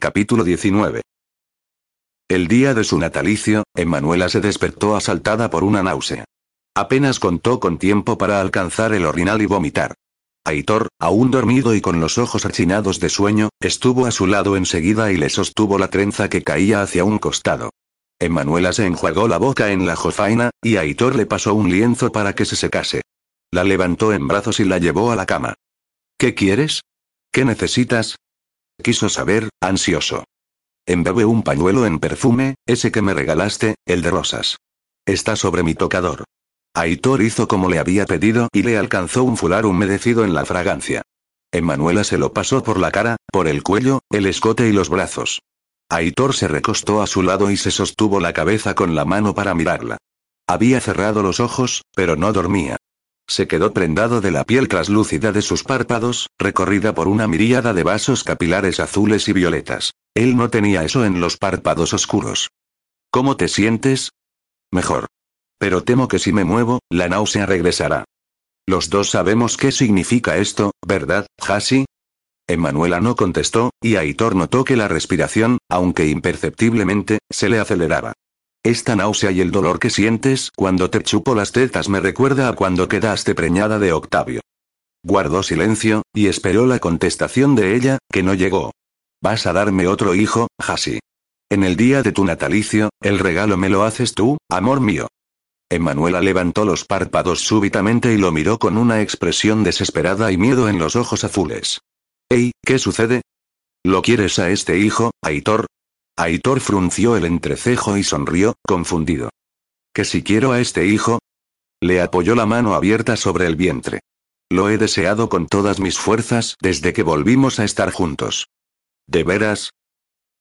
Capítulo 19. El día de su natalicio, Emanuela se despertó asaltada por una náusea. Apenas contó con tiempo para alcanzar el orinal y vomitar. Aitor, aún dormido y con los ojos achinados de sueño, estuvo a su lado enseguida y le sostuvo la trenza que caía hacia un costado. Emanuela se enjuagó la boca en la jofaina, y Aitor le pasó un lienzo para que se secase. La levantó en brazos y la llevó a la cama. ¿Qué quieres? ¿Qué necesitas? Quiso saber, ansioso. Embebe un pañuelo en perfume, ese que me regalaste, el de rosas. Está sobre mi tocador. Aitor hizo como le había pedido y le alcanzó un fular humedecido en la fragancia. Emanuela se lo pasó por la cara, por el cuello, el escote y los brazos. Aitor se recostó a su lado y se sostuvo la cabeza con la mano para mirarla. Había cerrado los ojos, pero no dormía. Se quedó prendado de la piel traslúcida de sus párpados, recorrida por una miríada de vasos capilares azules y violetas. Él no tenía eso en los párpados oscuros. ¿Cómo te sientes? Mejor. Pero temo que si me muevo, la náusea regresará. Los dos sabemos qué significa esto, ¿verdad, Hasi? Emanuela no contestó, y Aitor notó que la respiración, aunque imperceptiblemente, se le aceleraba. Esta náusea y el dolor que sientes cuando te chupo las tetas me recuerda a cuando quedaste preñada de Octavio. Guardó silencio, y esperó la contestación de ella, que no llegó. Vas a darme otro hijo, Hasi. En el día de tu natalicio, el regalo me lo haces tú, amor mío. Emanuela levantó los párpados súbitamente y lo miró con una expresión desesperada y miedo en los ojos azules. «Ey, ¿qué sucede? ¿Lo quieres a este hijo, Aitor? Aitor frunció el entrecejo y sonrió, confundido. ¿Que si quiero a este hijo? Le apoyó la mano abierta sobre el vientre. Lo he deseado con todas mis fuerzas desde que volvimos a estar juntos. ¿De veras?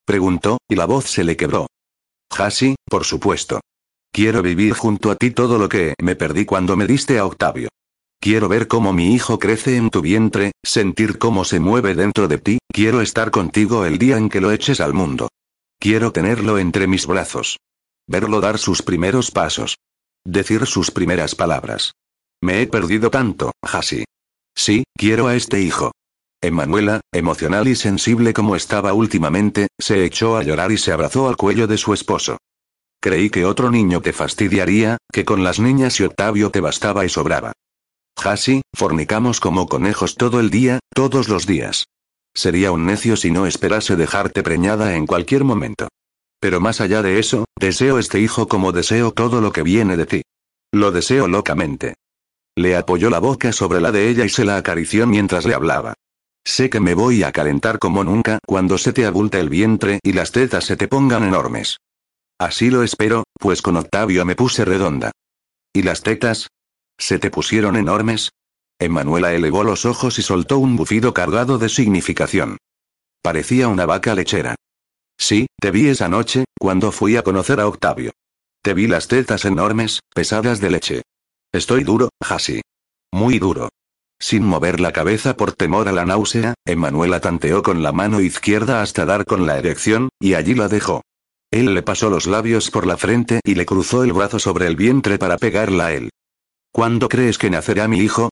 Preguntó, y la voz se le quebró. Hasi, por supuesto. Quiero vivir junto a ti todo lo que me perdí cuando me diste a Octavio. Quiero ver cómo mi hijo crece en tu vientre, sentir cómo se mueve dentro de ti, quiero estar contigo el día en que lo eches al mundo. Quiero tenerlo entre mis brazos. Verlo dar sus primeros pasos. Decir sus primeras palabras. Me he perdido tanto, Hasi. Sí, quiero a este hijo. Emanuela, emocional y sensible como estaba últimamente, se echó a llorar y se abrazó al cuello de su esposo. Creí que otro niño te fastidiaría, que con las niñas y Octavio te bastaba y sobraba. Hasi, fornicamos como conejos todo el día, todos los días. Sería un necio si no esperase dejarte preñada en cualquier momento. Pero más allá de eso, deseo este hijo como deseo todo lo que viene de ti. Lo deseo locamente. Le apoyó la boca sobre la de ella y se la acarició mientras le hablaba. Sé que me voy a calentar como nunca cuando se te abulte el vientre y las tetas se te pongan enormes. Así lo espero, pues con Octavio me puse redonda. ¿Y las tetas? ¿Se te pusieron enormes? Emanuela elevó los ojos y soltó un bufido cargado de significación. Parecía una vaca lechera. Sí, te vi esa noche, cuando fui a conocer a Octavio. Te vi las tetas enormes, pesadas de leche. Estoy duro, Hasi. Muy duro. Sin mover la cabeza por temor a la náusea, Emanuela tanteó con la mano izquierda hasta dar con la erección, y allí la dejó. Él le pasó los labios por la frente y le cruzó el brazo sobre el vientre para pegarla a él. ¿Cuándo crees que nacerá mi hijo?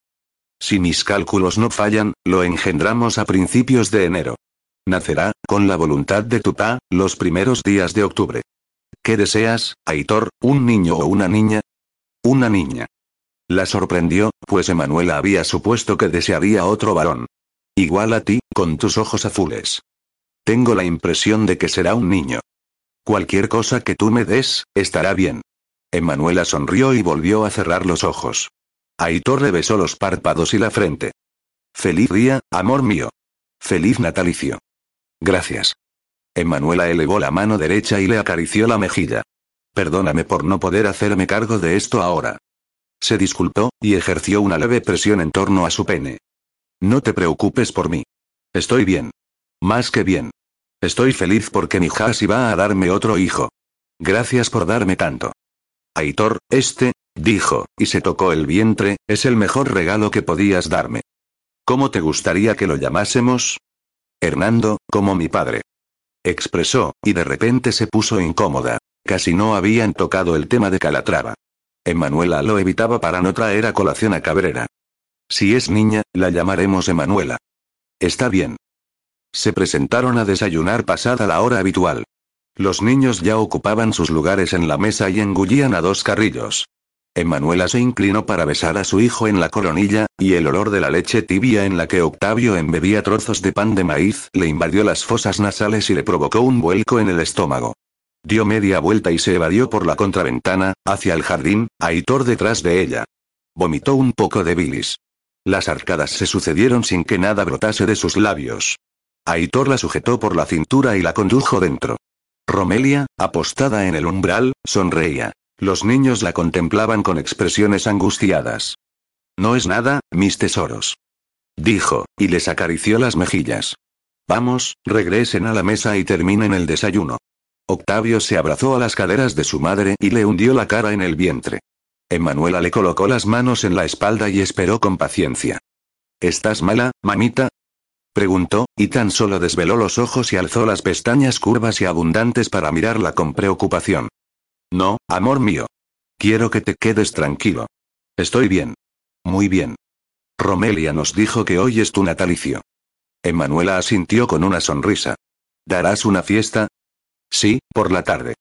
Si mis cálculos no fallan, lo engendramos a principios de enero. Nacerá, con la voluntad de tu pa, los primeros días de octubre. ¿Qué deseas, Aitor, un niño o una niña? Una niña. La sorprendió, pues Emanuela había supuesto que desearía otro varón. Igual a ti, con tus ojos azules. Tengo la impresión de que será un niño. Cualquier cosa que tú me des, estará bien. Emanuela sonrió y volvió a cerrar los ojos. Aitor le besó los párpados y la frente. Feliz día, amor mío. Feliz natalicio. Gracias. Emanuela elevó la mano derecha y le acarició la mejilla. Perdóname por no poder hacerme cargo de esto ahora. Se disculpó, y ejerció una leve presión en torno a su pene. No te preocupes por mí. Estoy bien. Más que bien. Estoy feliz porque mi Hasi va a darme otro hijo. Gracias por darme tanto. Aitor, este, dijo, y se tocó el vientre, es el mejor regalo que podías darme. ¿Cómo te gustaría que lo llamásemos? Hernando, como mi padre. Expresó, y de repente se puso incómoda. Casi no habían tocado el tema de Calatrava. Emanuela lo evitaba para no traer a colación a Cabrera. Si es niña, la llamaremos Emanuela. Está bien. Se presentaron a desayunar pasada la hora habitual. Los niños ya ocupaban sus lugares en la mesa y engullían a dos carrillos. Emanuela se inclinó para besar a su hijo en la coronilla, y el olor de la leche tibia en la que Octavio embebía trozos de pan de maíz le invadió las fosas nasales y le provocó un vuelco en el estómago. Dio media vuelta y se evadió por la contraventana, hacia el jardín, Aitor detrás de ella. Vomitó un poco de bilis. Las arcadas se sucedieron sin que nada brotase de sus labios. Aitor la sujetó por la cintura y la condujo dentro. Romelia, apostada en el umbral, sonreía. Los niños la contemplaban con expresiones angustiadas. No es nada, mis tesoros. Dijo, y les acarició las mejillas. Vamos, regresen a la mesa y terminen el desayuno. Octavio se abrazó a las caderas de su madre y le hundió la cara en el vientre. Emanuela le colocó las manos en la espalda y esperó con paciencia. ¿Estás mala, mamita? Preguntó, y tan solo desveló los ojos y alzó las pestañas curvas y abundantes para mirarla con preocupación. No, amor mío. Quiero que te quedes tranquilo. Estoy bien. Muy bien. Romelia nos dijo que hoy es tu natalicio. Emanuela asintió con una sonrisa. ¿Darás una fiesta? Sí, por la tarde.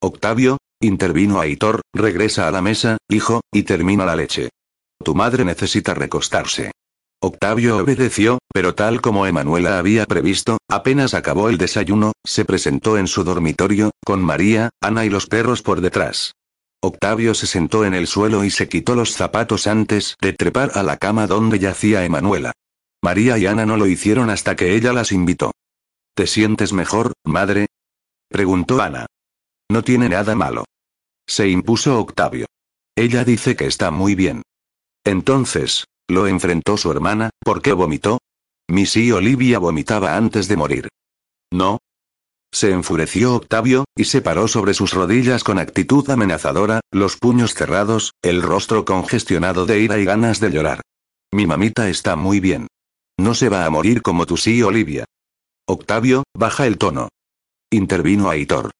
Octavio, intervino Aitor, regresa a la mesa, hijo, y termina la leche. Tu madre necesita recostarse. Octavio obedeció, pero tal como Emanuela había previsto, apenas acabó el desayuno, se presentó en su dormitorio, con María, Ana y los perros por detrás. Octavio se sentó en el suelo y se quitó los zapatos antes de trepar a la cama donde yacía Emanuela. María y Ana no lo hicieron hasta que ella las invitó. ¿Te sientes mejor, madre? preguntó Ana. No tiene nada malo. Se impuso Octavio. Ella dice que está muy bien. Entonces, lo enfrentó su hermana, ¿por qué vomitó? Missy Olivia vomitaba antes de morir. No. Se enfureció Octavio, y se paró sobre sus rodillas con actitud amenazadora, los puños cerrados, el rostro congestionado de ira y ganas de llorar. Mi mamita está muy bien. No se va a morir como tú sí, Olivia. Octavio, baja el tono. Intervino Aitor.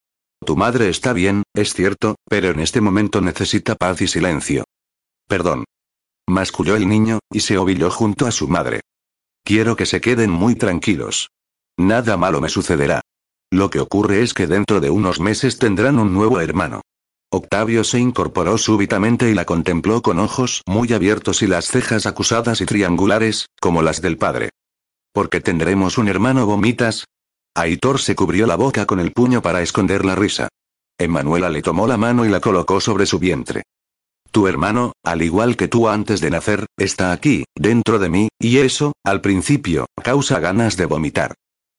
Tu madre está bien, es cierto, pero en este momento necesita paz y silencio. Perdón. Masculló el niño, y se ovilló junto a su madre. Quiero que se queden muy tranquilos. Nada malo me sucederá. Lo que ocurre es que dentro de unos meses tendrán un nuevo hermano. Octavio se incorporó súbitamente y la contempló con ojos muy abiertos y las cejas acusadas y triangulares, como las del padre. Porque tendremos un hermano vomitas. Aitor se cubrió la boca con el puño para esconder la risa. Emanuela le tomó la mano y la colocó sobre su vientre. Tu hermano, al igual que tú antes de nacer, está aquí, dentro de mí, y eso, al principio, causa ganas de vomitar.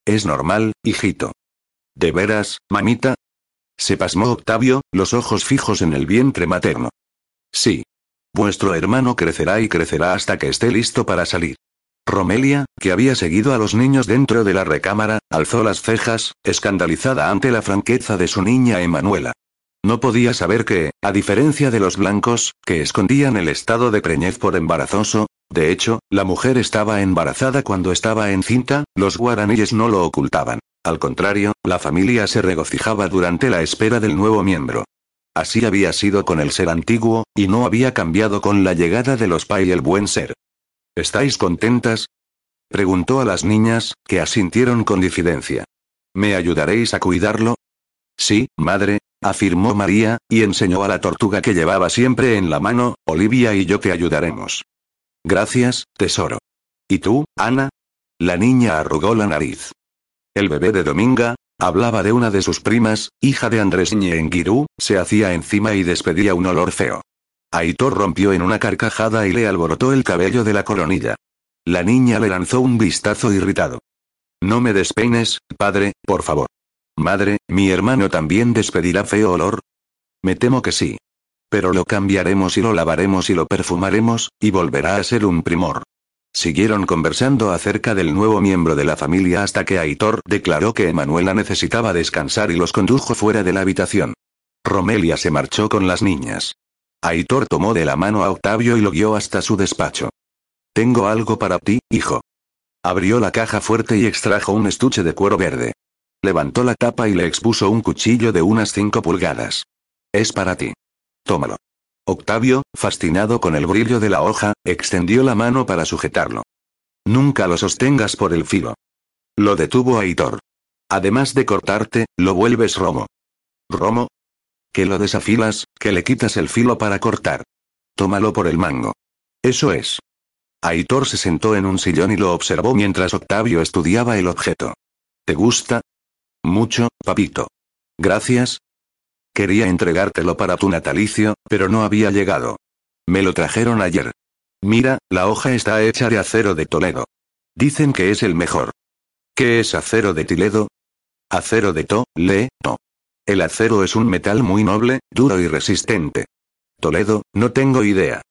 Es normal, hijito. ¿De veras, mamita? Se pasmó Octavio, los ojos fijos en el vientre materno. Sí. Vuestro hermano crecerá y crecerá hasta que esté listo para salir. Romelia, que había seguido a los niños dentro de la recámara, alzó las cejas, escandalizada ante la franqueza de su niña Emanuela. No podía saber que, a diferencia de los blancos, que escondían el estado de preñez por embarazoso, de hecho, la mujer estaba embarazada cuando estaba encinta, los guaraníes no lo ocultaban. Al contrario, la familia se regocijaba durante la espera del nuevo miembro. Así había sido con el ser antiguo, y no había cambiado con la llegada de los Pa y el buen ser. ¿Estáis contentas? Preguntó a las niñas, que asintieron con difidencia. ¿Me ayudaréis a cuidarlo? Sí, madre, afirmó María, y enseñó a la tortuga que llevaba siempre en la mano, Olivia y yo te ayudaremos. Gracias, tesoro. ¿Y tú, Ana? La niña arrugó la nariz. El bebé de Dominga, hablaba de una de sus primas, hija de Andrés Ñenguirú, se hacía encima y despedía un olor feo. Aitor rompió en una carcajada y le alborotó el cabello de la coronilla. La niña le lanzó un vistazo irritado. No me despeines, padre, por favor. Madre, ¿mi hermano también despedirá feo olor? Me temo que sí. Pero lo cambiaremos y lo lavaremos y lo perfumaremos, y volverá a ser un primor. Siguieron conversando acerca del nuevo miembro de la familia hasta que Aitor declaró que Emanuela necesitaba descansar y los condujo fuera de la habitación. Romelia se marchó con las niñas. Aitor tomó de la mano a Octavio y lo guió hasta su despacho. Tengo algo para ti, hijo. Abrió la caja fuerte y extrajo un estuche de cuero verde. Levantó la tapa y le expuso un cuchillo de unas cinco pulgadas. Es para ti. Tómalo. Octavio, fascinado con el brillo de la hoja, extendió la mano para sujetarlo. Nunca lo sostengas por el filo. Lo detuvo Aitor. Además de cortarte, lo vuelves romo. ¿Romo? Que lo desafilas, que le quitas el filo para cortar. Tómalo por el mango. Eso es. Aitor se sentó en un sillón y lo observó mientras Octavio estudiaba el objeto. ¿Te gusta? Mucho, papito. Gracias. Quería entregártelo para tu natalicio, pero no había llegado. Me lo trajeron ayer. Mira, la hoja está hecha de acero de Toledo. Dicen que es el mejor. ¿Qué es acero de Tiledo? Acero de To, Le, No. El acero es un metal muy noble, duro y resistente. Toledo, no tengo idea.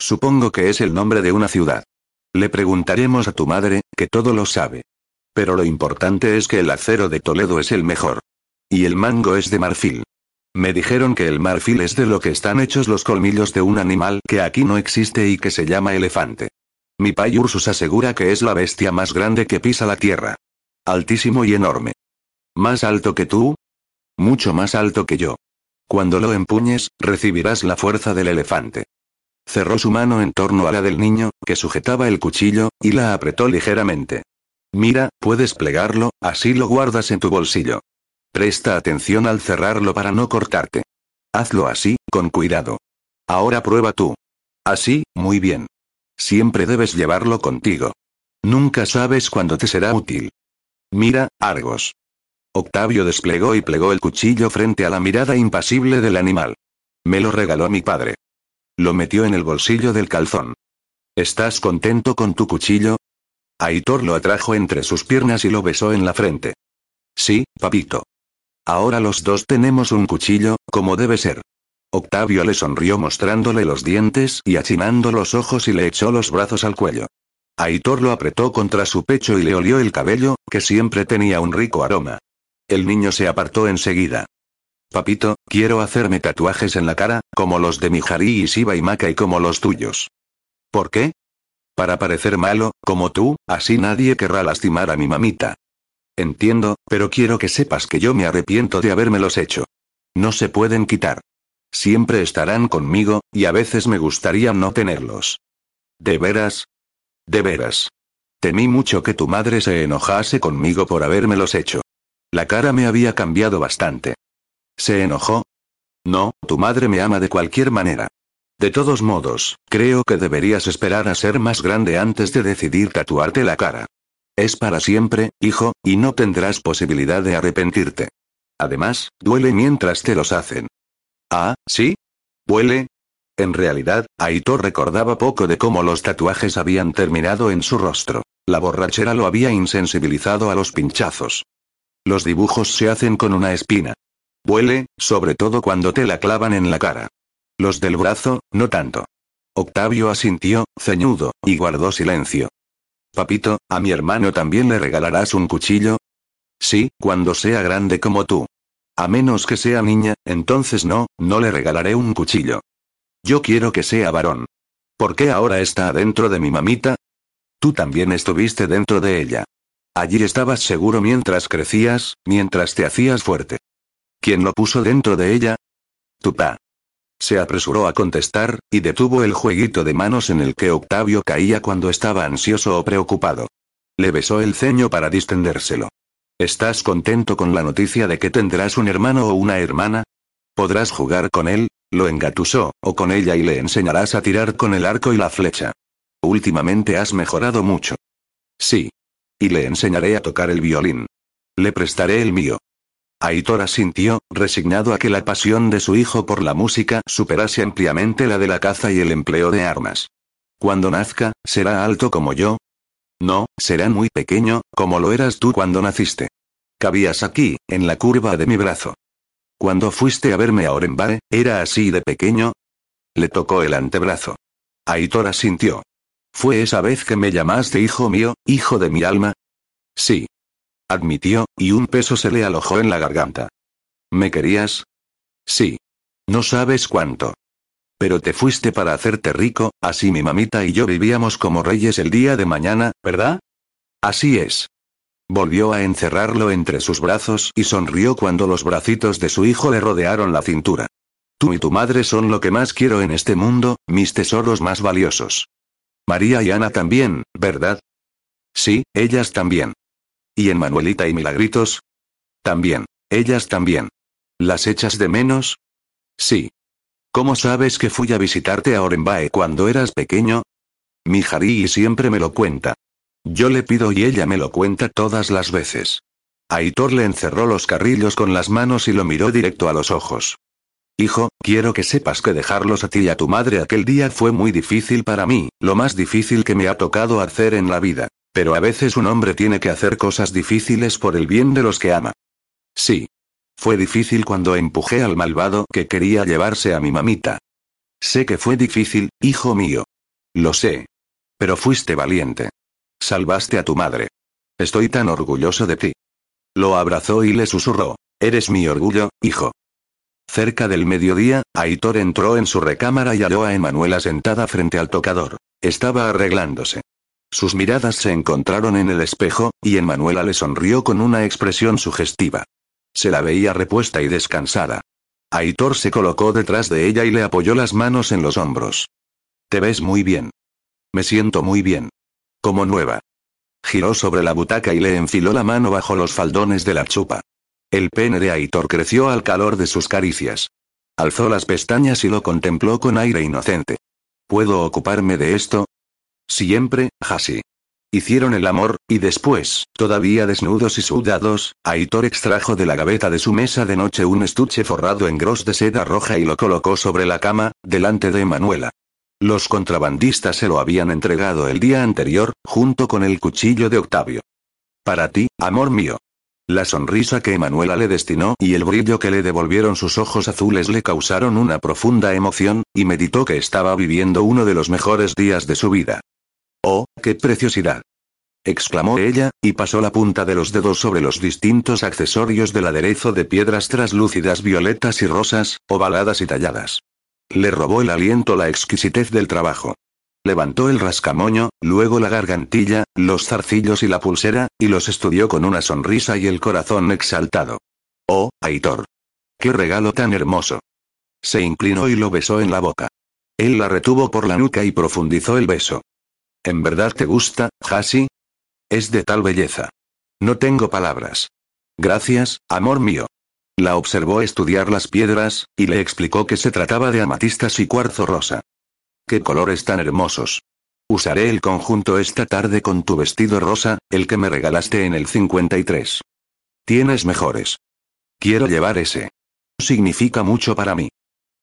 Supongo que es el nombre de una ciudad. Le preguntaremos a tu madre, que todo lo sabe. Pero lo importante es que el acero de Toledo es el mejor. Y el mango es de marfil. Me dijeron que el marfil es de lo que están hechos los colmillos de un animal que aquí no existe y que se llama elefante. Mi pai Ursus asegura que es la bestia más grande que pisa la tierra. Altísimo y enorme. ¿Más alto que tú? Mucho más alto que yo. Cuando lo empuñes, recibirás la fuerza del elefante. Cerró su mano en torno a la del niño, que sujetaba el cuchillo, y la apretó ligeramente. Mira, puedes plegarlo, así lo guardas en tu bolsillo. Presta atención al cerrarlo para no cortarte. Hazlo así, con cuidado. Ahora prueba tú. Así, muy bien. Siempre debes llevarlo contigo. Nunca sabes cuándo te será útil. Mira, Argos. Octavio desplegó y plegó el cuchillo frente a la mirada impasible del animal. Me lo regaló mi padre. Lo metió en el bolsillo del calzón. ¿Estás contento con tu cuchillo? Aitor lo atrajo entre sus piernas y lo besó en la frente. Sí, papito. Ahora los dos tenemos un cuchillo, como debe ser. Octavio le sonrió mostrándole los dientes y achinando los ojos y le echó los brazos al cuello. Aitor lo apretó contra su pecho y le olió el cabello, que siempre tenía un rico aroma. El niño se apartó enseguida. Papito, quiero hacerme tatuajes en la cara, como los de Mijari y Shiba y Maka y como los tuyos. ¿Por qué? Para parecer malo, como tú, así nadie querrá lastimar a mi mamita. Entiendo, pero quiero que sepas que yo me arrepiento de habérmelos hecho. No se pueden quitar. Siempre estarán conmigo, y a veces me gustaría no tenerlos. ¿De veras? De veras. Temí mucho que tu madre se enojase conmigo por habérmelos hecho. La cara me había cambiado bastante. ¿Se enojó? No, tu madre me ama de cualquier manera. De todos modos, creo que deberías esperar a ser más grande antes de decidir tatuarte la cara. Es para siempre, hijo, y no tendrás posibilidad de arrepentirte. Además, duele mientras te los hacen. Ah, ¿sí? ¿Duele? En realidad, Aitor recordaba poco de cómo los tatuajes habían terminado en su rostro. La borrachera lo había insensibilizado a los pinchazos. Los dibujos se hacen con una espina. Huele, sobre todo cuando te la clavan en la cara. Los del brazo, no tanto. Octavio asintió, ceñudo, y guardó silencio. Papito, ¿a mi hermano también le regalarás un cuchillo? Sí, cuando sea grande como tú. A menos que sea niña, entonces no, no le regalaré un cuchillo. Yo quiero que sea varón. ¿Por qué ahora está dentro de mi mamita? Tú también estuviste dentro de ella. Allí estabas seguro mientras crecías, mientras te hacías fuerte. ¿Quién lo puso dentro de ella? Tu pa. Se apresuró a contestar, y detuvo el jueguito de manos en el que Octavio caía cuando estaba ansioso o preocupado. Le besó el ceño para distendérselo. ¿Estás contento con la noticia de que tendrás un hermano o una hermana? Podrás jugar con él, lo engatusó, o con ella y le enseñarás a tirar con el arco y la flecha. Últimamente has mejorado mucho. Sí. Y le enseñaré a tocar el violín. Le prestaré el mío. Aitor asintió, resignado a que la pasión de su hijo por la música superase ampliamente la de la caza y el empleo de armas. Cuando nazca, ¿será alto como yo? No, será muy pequeño, como lo eras tú cuando naciste. Cabías aquí, en la curva de mi brazo. Cuando fuiste a verme a Orenbare, ¿era así de pequeño? Le tocó el antebrazo. Aitor asintió. ¿Fue esa vez que me llamaste hijo mío, hijo de mi alma? Sí. Admitió, y un peso se le alojó en la garganta. ¿Me querías? Sí. No sabes cuánto. Pero te fuiste para hacerte rico, así mi mamita y yo vivíamos como reyes el día de mañana, ¿verdad? Así es. Volvió a encerrarlo entre sus brazos y sonrió cuando los bracitos de su hijo le rodearon la cintura. Tú y tu madre son lo que más quiero en este mundo, mis tesoros más valiosos. María y Ana también, ¿verdad? Sí, ellas también. ¿Y en Manuelita y Milagritos? También. Ellas también. ¿Las echas de menos? Sí. ¿Cómo sabes que fui a visitarte a Orenbae cuando eras pequeño? Mi Harí siempre me lo cuenta. Yo le pido y ella me lo cuenta todas las veces. Aitor le encerró los carrillos con las manos y lo miró directo a los ojos. Hijo, quiero que sepas que dejarlos a ti y a tu madre aquel día fue muy difícil para mí, lo más difícil que me ha tocado hacer en la vida. Pero a veces un hombre tiene que hacer cosas difíciles por el bien de los que ama. Sí. Fue difícil cuando empujé al malvado que quería llevarse a mi mamita. Sé que fue difícil, hijo mío. Lo sé. Pero fuiste valiente. Salvaste a tu madre. Estoy tan orgulloso de ti. Lo abrazó y le susurró. Eres mi orgullo, hijo. Cerca del mediodía, Aitor entró en su recámara y halló a Emanuela sentada frente al tocador. Estaba arreglándose. Sus miradas se encontraron en el espejo, y Emanuela le sonrió con una expresión sugestiva. Se la veía repuesta y descansada. Aitor se colocó detrás de ella y le apoyó las manos en los hombros. Te ves muy bien. Me siento muy bien. Como nueva. Giró sobre la butaca y le enfiló la mano bajo los faldones de la chupa. El pene de Aitor creció al calor de sus caricias. Alzó las pestañas y lo contempló con aire inocente. ¿Puedo ocuparme de esto? Siempre, Hasi. Hicieron el amor, y después, todavía desnudos y sudados, Aitor extrajo de la gaveta de su mesa de noche un estuche forrado en gros de seda roja y lo colocó sobre la cama, delante de Emanuela. Los contrabandistas se lo habían entregado el día anterior, junto con el cuchillo de Octavio. Para ti, amor mío. La sonrisa que Emanuela le destinó y el brillo que le devolvieron sus ojos azules le causaron una profunda emoción, y meditó que estaba viviendo uno de los mejores días de su vida. ¡Oh, qué preciosidad! exclamó ella, y pasó la punta de los dedos sobre los distintos accesorios del aderezo de piedras traslúcidas violetas y rosas, ovaladas y talladas. Le robó el aliento la exquisitez del trabajo. Levantó el rascamoño, luego la gargantilla, los zarcillos y la pulsera, y los estudió con una sonrisa y el corazón exaltado. Oh, Aitor. ¡Qué regalo tan hermoso! Se inclinó y lo besó en la boca. Él la retuvo por la nuca y profundizó el beso. ¿En verdad te gusta, Hasi? Es de tal belleza. No tengo palabras. Gracias, amor mío. La observó estudiar las piedras, y le explicó que se trataba de amatistas y cuarzo rosa. ¡Qué colores tan hermosos! Usaré el conjunto esta tarde con tu vestido rosa, el que me regalaste en el 53. Tienes mejores. Quiero llevar ese. Significa mucho para mí.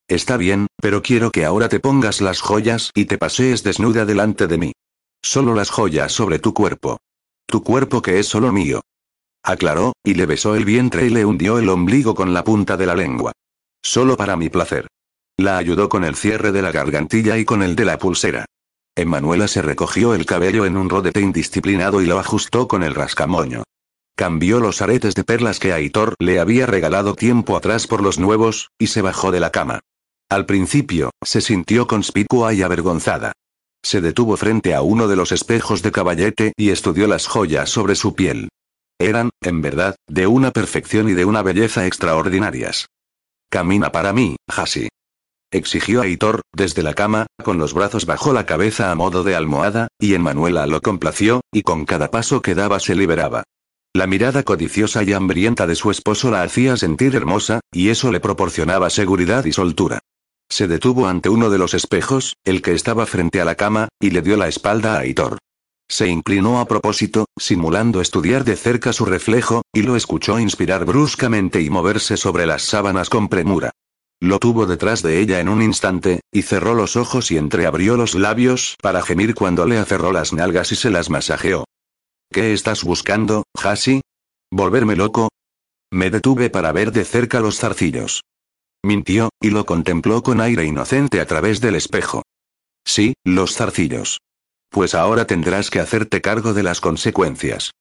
Está bien, pero quiero que ahora te pongas las joyas y te pasees desnuda delante de mí. Solo las joyas sobre tu cuerpo. Tu cuerpo que es solo mío. Aclaró, y le besó el vientre y le hundió el ombligo con la punta de la lengua. Solo para mi placer. La ayudó con el cierre de la gargantilla y con el de la pulsera. Emanuela se recogió el cabello en un rodete indisciplinado y lo ajustó con el rascamoño. Cambió los aretes de perlas que Aitor le había regalado tiempo atrás por los nuevos, y se bajó de la cama. Al principio, se sintió conspicua y avergonzada. Se detuvo frente a uno de los espejos de caballete y estudió las joyas sobre su piel. Eran, en verdad, de una perfección y de una belleza extraordinarias. Camina para mí, Hasi exigió Aitor, desde la cama, con los brazos bajo la cabeza a modo de almohada, y en Manuela lo complació, y con cada paso que daba se liberaba. La mirada codiciosa y hambrienta de su esposo la hacía sentir hermosa, y eso le proporcionaba seguridad y soltura. Se detuvo ante uno de los espejos, el que estaba frente a la cama, y le dio la espalda a Aitor. Se inclinó a propósito, simulando estudiar de cerca su reflejo, y lo escuchó inspirar bruscamente y moverse sobre las sábanas con premura. Lo tuvo detrás de ella en un instante, y cerró los ojos y entreabrió los labios para gemir cuando le aferró las nalgas y se las masajeó. ¿Qué estás buscando, Hasi? ¿Volverme loco? Me detuve para ver de cerca los zarcillos. Mintió, y lo contempló con aire inocente a través del espejo. Sí, los zarcillos. Pues ahora tendrás que hacerte cargo de las consecuencias.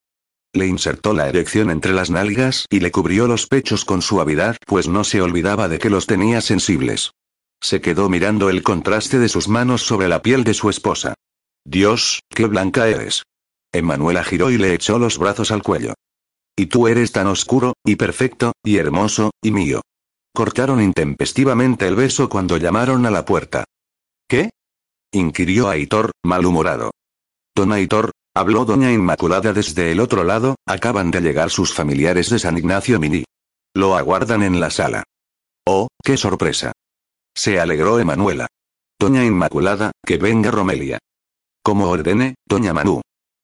Le insertó la erección entre las nalgas y le cubrió los pechos con suavidad, pues no se olvidaba de que los tenía sensibles. Se quedó mirando el contraste de sus manos sobre la piel de su esposa. Dios, qué blanca eres. Emanuela giró y le echó los brazos al cuello. Y tú eres tan oscuro, y perfecto, y hermoso, y mío. Cortaron intempestivamente el beso cuando llamaron a la puerta. ¿Qué? inquirió Aitor, malhumorado. Don Aitor, Habló doña Inmaculada desde el otro lado, acaban de llegar sus familiares de San Ignacio Mini. Lo aguardan en la sala. Oh, qué sorpresa. Se alegró Emanuela. Doña Inmaculada, que venga Romelia. Como ordene, doña Manu.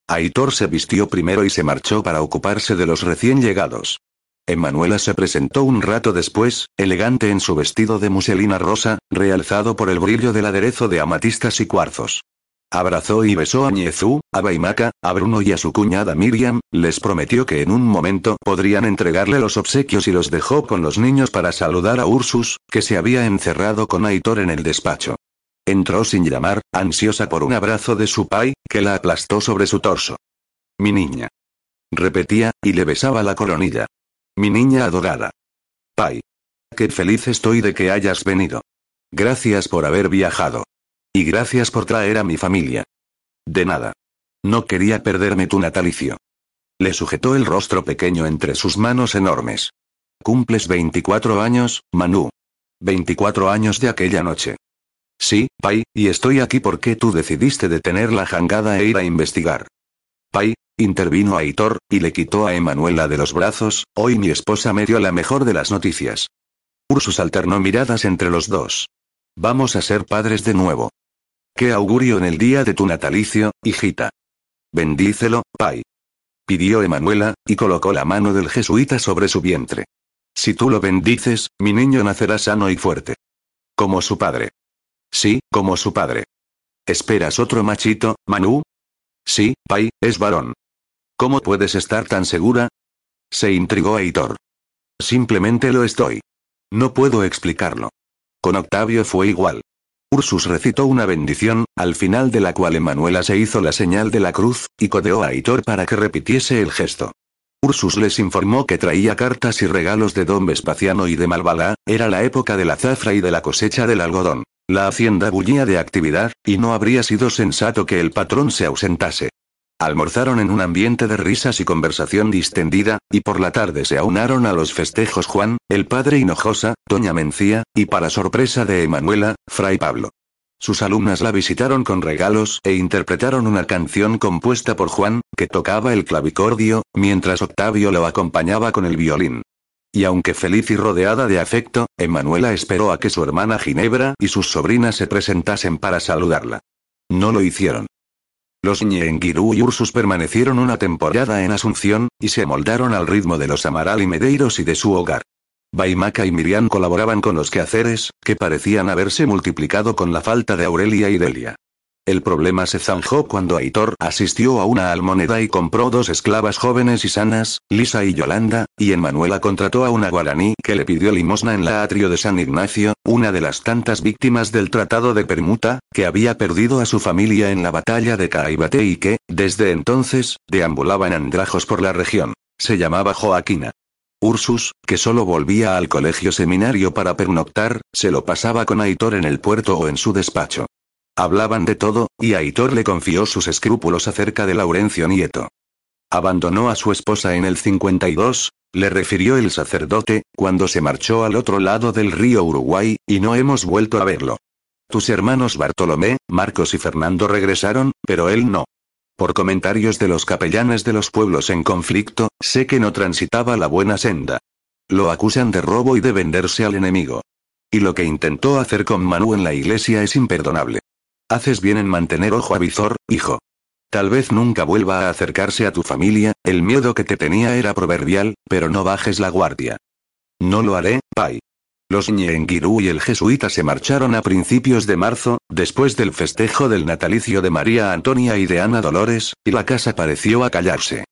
Aitor se vistió primero y se marchó para ocuparse de los recién llegados. Emanuela se presentó un rato después, elegante en su vestido de muselina rosa, realzado por el brillo del aderezo de amatistas y cuarzos. Abrazó y besó a Ñezú, a Baimaca, a Bruno y a su cuñada Miriam, les prometió que en un momento podrían entregarle los obsequios y los dejó con los niños para saludar a Ursus, que se había encerrado con Aitor en el despacho. Entró sin llamar, ansiosa por un abrazo de su pai, que la aplastó sobre su torso. Mi niña. Repetía, y le besaba la coronilla. Mi niña adorada. Pai. Qué feliz estoy de que hayas venido. Gracias por haber viajado. Y gracias por traer a mi familia. De nada. No quería perderme tu natalicio. Le sujetó el rostro pequeño entre sus manos enormes. Cumples 24 años, Manu. 24 años de aquella noche. Sí, Pai, y estoy aquí porque tú decidiste detener la jangada e ir a investigar. Pai, intervino Aitor, y le quitó a Emanuela de los brazos, hoy mi esposa me dio la mejor de las noticias. Ursus alternó miradas entre los dos. Vamos a ser padres de nuevo. ¿Qué augurio en el día de tu natalicio, hijita? Bendícelo, Pai. Pidió Emanuela, y colocó la mano del jesuita sobre su vientre. Si tú lo bendices, mi niño nacerá sano y fuerte. Como su padre. Sí, como su padre. ¿Esperas otro machito, Manu? Sí, Pai, es varón. ¿Cómo puedes estar tan segura? Se intrigó Aitor. Simplemente lo estoy. No puedo explicarlo. Con Octavio fue igual. Ursus recitó una bendición, al final de la cual Emanuela se hizo la señal de la cruz, y codeó a Aitor para que repitiese el gesto. Ursus les informó que traía cartas y regalos de Don Vespaciano y de Malvalá, era la época de la zafra y de la cosecha del algodón. La hacienda bullía de actividad, y no habría sido sensato que el patrón se ausentase. Almorzaron en un ambiente de risas y conversación distendida, y por la tarde se aunaron a los festejos Juan, el padre Hinojosa, doña Mencía, y para sorpresa de Emanuela, fray Pablo. Sus alumnas la visitaron con regalos e interpretaron una canción compuesta por Juan, que tocaba el clavicordio, mientras Octavio lo acompañaba con el violín. Y aunque feliz y rodeada de afecto, Emanuela esperó a que su hermana Ginebra y sus sobrinas se presentasen para saludarla. No lo hicieron. Los Ñenguirú y Ursus permanecieron una temporada en Asunción, y se amoldaron al ritmo de los Amaral y Medeiros y de su hogar. Baimaca y Miriam colaboraban con los quehaceres, que parecían haberse multiplicado con la falta de Aurelia y Delia. El problema se zanjó cuando Aitor asistió a una almoneda y compró dos esclavas jóvenes y sanas, Lisa y Yolanda, y Emanuela contrató a una guaraní que le pidió limosna en la atrio de San Ignacio, una de las tantas víctimas del Tratado de Permuta, que había perdido a su familia en la batalla de Caibate y que, desde entonces, deambulaba en andrajos por la región. Se llamaba Joaquina. Ursus, que solo volvía al colegio seminario para pernoctar, se lo pasaba con Aitor en el puerto o en su despacho. Hablaban de todo, y Aitor le confió sus escrúpulos acerca de Laurencio Nieto. Abandonó a su esposa en el 52, le refirió el sacerdote, cuando se marchó al otro lado del río Uruguay, y no hemos vuelto a verlo. Tus hermanos Bartolomé, Marcos y Fernando regresaron, pero él no. Por comentarios de los capellanes de los pueblos en conflicto, sé que no transitaba la buena senda. Lo acusan de robo y de venderse al enemigo. Y lo que intentó hacer con Manu en la iglesia es imperdonable. Haces bien en mantener ojo a visor, hijo. Tal vez nunca vuelva a acercarse a tu familia, el miedo que te tenía era proverbial, pero no bajes la guardia. No lo haré, Pai. Los Ñenguirú y el jesuita se marcharon a principios de marzo, después del festejo del natalicio de María Antonia y de Ana Dolores, y la casa pareció acallarse.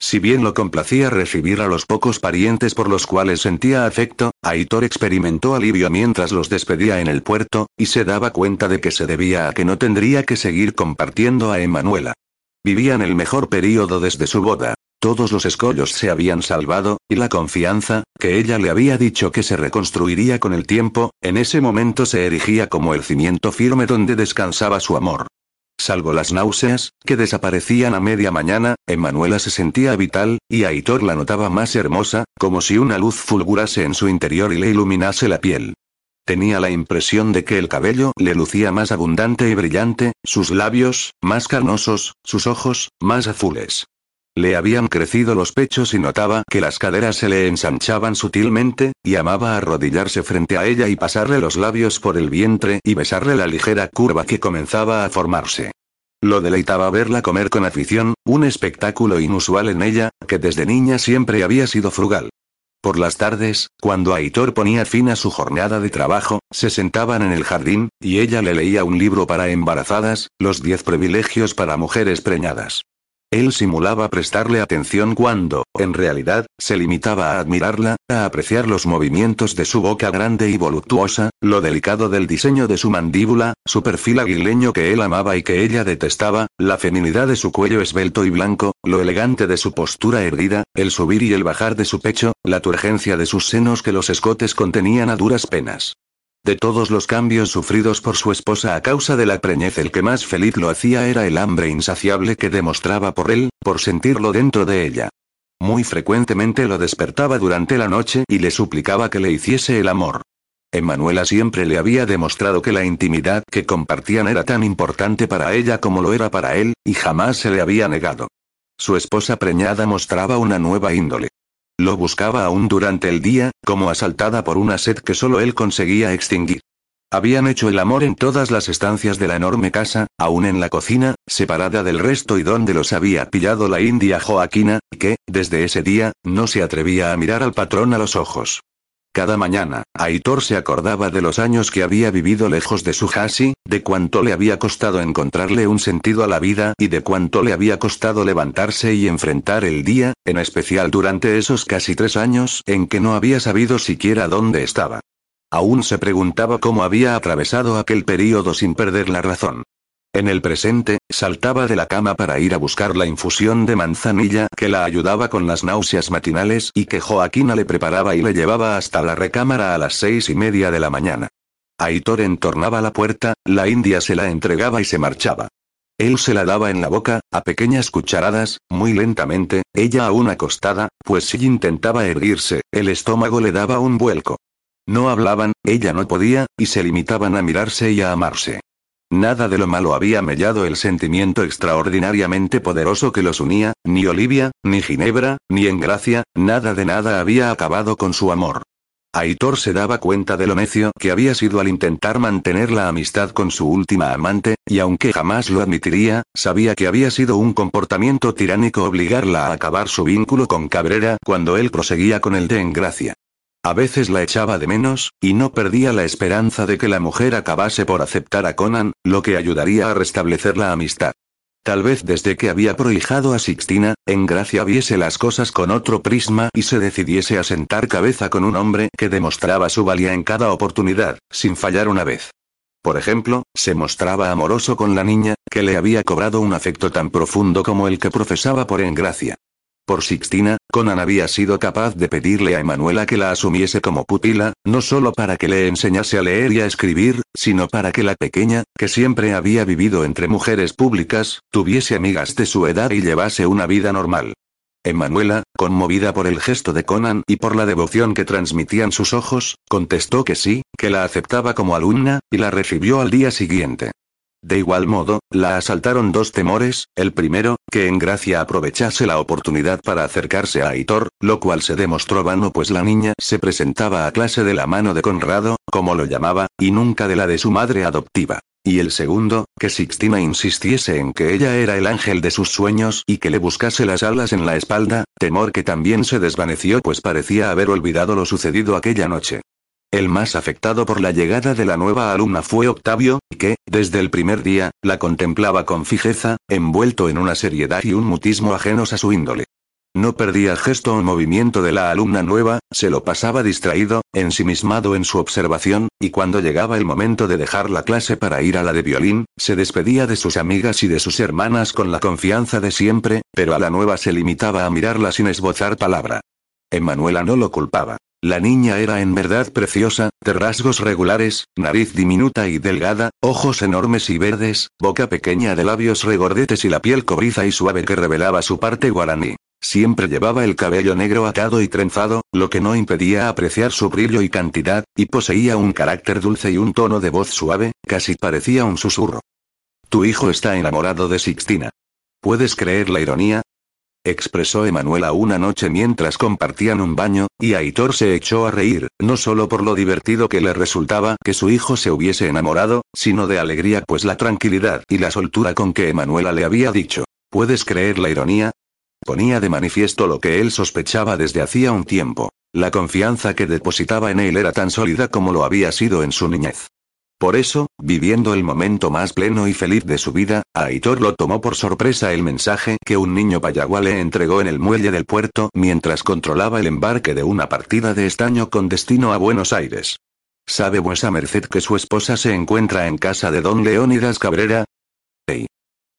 Si bien lo complacía recibir a los pocos parientes por los cuales sentía afecto, Aitor experimentó alivio mientras los despedía en el puerto, y se daba cuenta de que se debía a que no tendría que seguir compartiendo a Emanuela. Vivían el mejor período desde su boda. Todos los escollos se habían salvado, y la confianza, que ella le había dicho que se reconstruiría con el tiempo, en ese momento se erigía como el cimiento firme donde descansaba su amor. Salvo las náuseas, que desaparecían a media mañana, Emanuela se sentía vital, y Aitor la notaba más hermosa, como si una luz fulgurase en su interior y le iluminase la piel. Tenía la impresión de que el cabello le lucía más abundante y brillante, sus labios, más carnosos, sus ojos, más azules. Le habían crecido los pechos y notaba que las caderas se le ensanchaban sutilmente, y amaba arrodillarse frente a ella y pasarle los labios por el vientre y besarle la ligera curva que comenzaba a formarse. Lo deleitaba verla comer con afición, un espectáculo inusual en ella, que desde niña siempre había sido frugal. Por las tardes, cuando Aitor ponía fin a su jornada de trabajo, se sentaban en el jardín, y ella le leía un libro para embarazadas, Los diez privilegios para mujeres preñadas. Él simulaba prestarle atención cuando, en realidad, se limitaba a admirarla, a apreciar los movimientos de su boca grande y voluptuosa, lo delicado del diseño de su mandíbula, su perfil aguileño que él amaba y que ella detestaba, la feminidad de su cuello esbelto y blanco, lo elegante de su postura erguida, el subir y el bajar de su pecho, la turgencia de sus senos que los escotes contenían a duras penas. De todos los cambios sufridos por su esposa a causa de la preñez el que más feliz lo hacía era el hambre insaciable que demostraba por él, por sentirlo dentro de ella. Muy frecuentemente lo despertaba durante la noche y le suplicaba que le hiciese el amor. Emanuela siempre le había demostrado que la intimidad que compartían era tan importante para ella como lo era para él, y jamás se le había negado. Su esposa preñada mostraba una nueva índole. Lo buscaba aún durante el día, como asaltada por una sed que solo él conseguía extinguir. Habían hecho el amor en todas las estancias de la enorme casa, aún en la cocina, separada del resto y donde los había pillado la india Joaquina, que, desde ese día, no se atrevía a mirar al patrón a los ojos. Cada mañana, Aitor se acordaba de los años que había vivido lejos de su Hasi, de cuánto le había costado encontrarle un sentido a la vida y de cuánto le había costado levantarse y enfrentar el día, en especial durante esos casi tres años en que no había sabido siquiera dónde estaba. Aún se preguntaba cómo había atravesado aquel período sin perder la razón. En el presente, saltaba de la cama para ir a buscar la infusión de manzanilla que la ayudaba con las náuseas matinales y que Joaquina le preparaba y le llevaba hasta la recámara a las seis y media de la mañana. Aitor entornaba la puerta, la india se la entregaba y se marchaba. Él se la daba en la boca, a pequeñas cucharadas, muy lentamente, ella aún acostada, pues si intentaba erguirse, el estómago le daba un vuelco. No hablaban, ella no podía, y se limitaban a mirarse y a amarse. Nada de lo malo había mellado el sentimiento extraordinariamente poderoso que los unía, ni Olivia, ni Ginebra, ni Engracia, nada de nada había acabado con su amor. Aitor se daba cuenta de lo necio que había sido al intentar mantener la amistad con su última amante, y aunque jamás lo admitiría, sabía que había sido un comportamiento tiránico obligarla a acabar su vínculo con Cabrera cuando él proseguía con el de Engracia. A veces la echaba de menos, y no perdía la esperanza de que la mujer acabase por aceptar a Conan, lo que ayudaría a restablecer la amistad. Tal vez desde que había prohijado a Sixtina, en Gracia viese las cosas con otro prisma y se decidiese a sentar cabeza con un hombre que demostraba su valía en cada oportunidad, sin fallar una vez. Por ejemplo, se mostraba amoroso con la niña, que le había cobrado un afecto tan profundo como el que profesaba por Engracia. Por Sixtina, Conan había sido capaz de pedirle a Emanuela que la asumiese como pupila, no solo para que le enseñase a leer y a escribir, sino para que la pequeña, que siempre había vivido entre mujeres públicas, tuviese amigas de su edad y llevase una vida normal. Emanuela, conmovida por el gesto de Conan y por la devoción que transmitían sus ojos, contestó que sí, que la aceptaba como alumna, y la recibió al día siguiente. De igual modo, la asaltaron dos temores, el primero, que en Gracia aprovechase la oportunidad para acercarse a Aitor, lo cual se demostró vano pues la niña se presentaba a clase de la mano de Conrado, como lo llamaba, y nunca de la de su madre adoptiva. Y el segundo, que Sixtina insistiese en que ella era el ángel de sus sueños y que le buscase las alas en la espalda, temor que también se desvaneció pues parecía haber olvidado lo sucedido aquella noche. El más afectado por la llegada de la nueva alumna fue Octavio, que, desde el primer día, la contemplaba con fijeza, envuelto en una seriedad y un mutismo ajenos a su índole. No perdía gesto o movimiento de la alumna nueva, se lo pasaba distraído, ensimismado en su observación, y cuando llegaba el momento de dejar la clase para ir a la de violín, se despedía de sus amigas y de sus hermanas con la confianza de siempre, pero a la nueva se limitaba a mirarla sin esbozar palabra. Emanuela no lo culpaba. La niña era en verdad preciosa, de rasgos regulares, nariz diminuta y delgada, ojos enormes y verdes, boca pequeña de labios regordetes y la piel cobriza y suave que revelaba su parte guaraní. Siempre llevaba el cabello negro atado y trenzado, lo que no impedía apreciar su brillo y cantidad, y poseía un carácter dulce y un tono de voz suave, casi parecía un susurro. Tu hijo está enamorado de Sixtina. ¿Puedes creer la ironía? Expresó Emanuela una noche mientras compartían un baño, y Aitor se echó a reír, no solo por lo divertido que le resultaba que su hijo se hubiese enamorado, sino de alegría pues la tranquilidad y la soltura con que Emanuela le había dicho. ¿Puedes creer la ironía? Ponía de manifiesto lo que él sospechaba desde hacía un tiempo. La confianza que depositaba en él era tan sólida como lo había sido en su niñez. Por eso, viviendo el momento más pleno y feliz de su vida, Aitor lo tomó por sorpresa el mensaje que un niño payagua le entregó en el muelle del puerto mientras controlaba el embarque de una partida de estaño con destino a Buenos Aires. ¿Sabe vuesa merced que su esposa se encuentra en casa de don Leónidas Cabrera? Ey.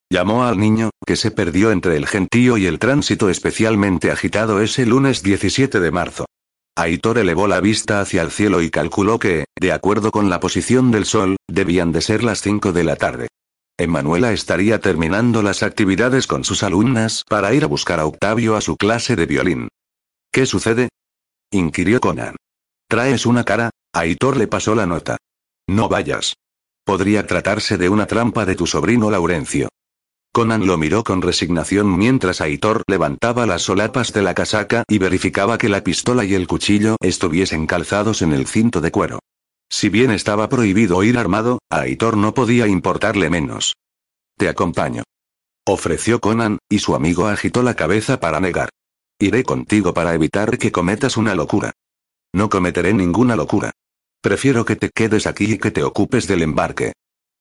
Llamó al niño, que se perdió entre el gentío y el tránsito especialmente agitado ese lunes 17 de marzo. Aitor elevó la vista hacia el cielo y calculó que, de acuerdo con la posición del sol, debían de ser las 5 de la tarde. Emanuela estaría terminando las actividades con sus alumnas para ir a buscar a Octavio a su clase de violín. ¿Qué sucede? inquirió Conan. ¿Traes una cara? Aitor le pasó la nota. No vayas. Podría tratarse de una trampa de tu sobrino Laurencio. Conan lo miró con resignación mientras Aitor levantaba las solapas de la casaca y verificaba que la pistola y el cuchillo estuviesen calzados en el cinto de cuero. Si bien estaba prohibido ir armado, Aitor no podía importarle menos. Te acompaño. Ofreció Conan, y su amigo agitó la cabeza para negar. Iré contigo para evitar que cometas una locura. No cometeré ninguna locura. Prefiero que te quedes aquí y que te ocupes del embarque.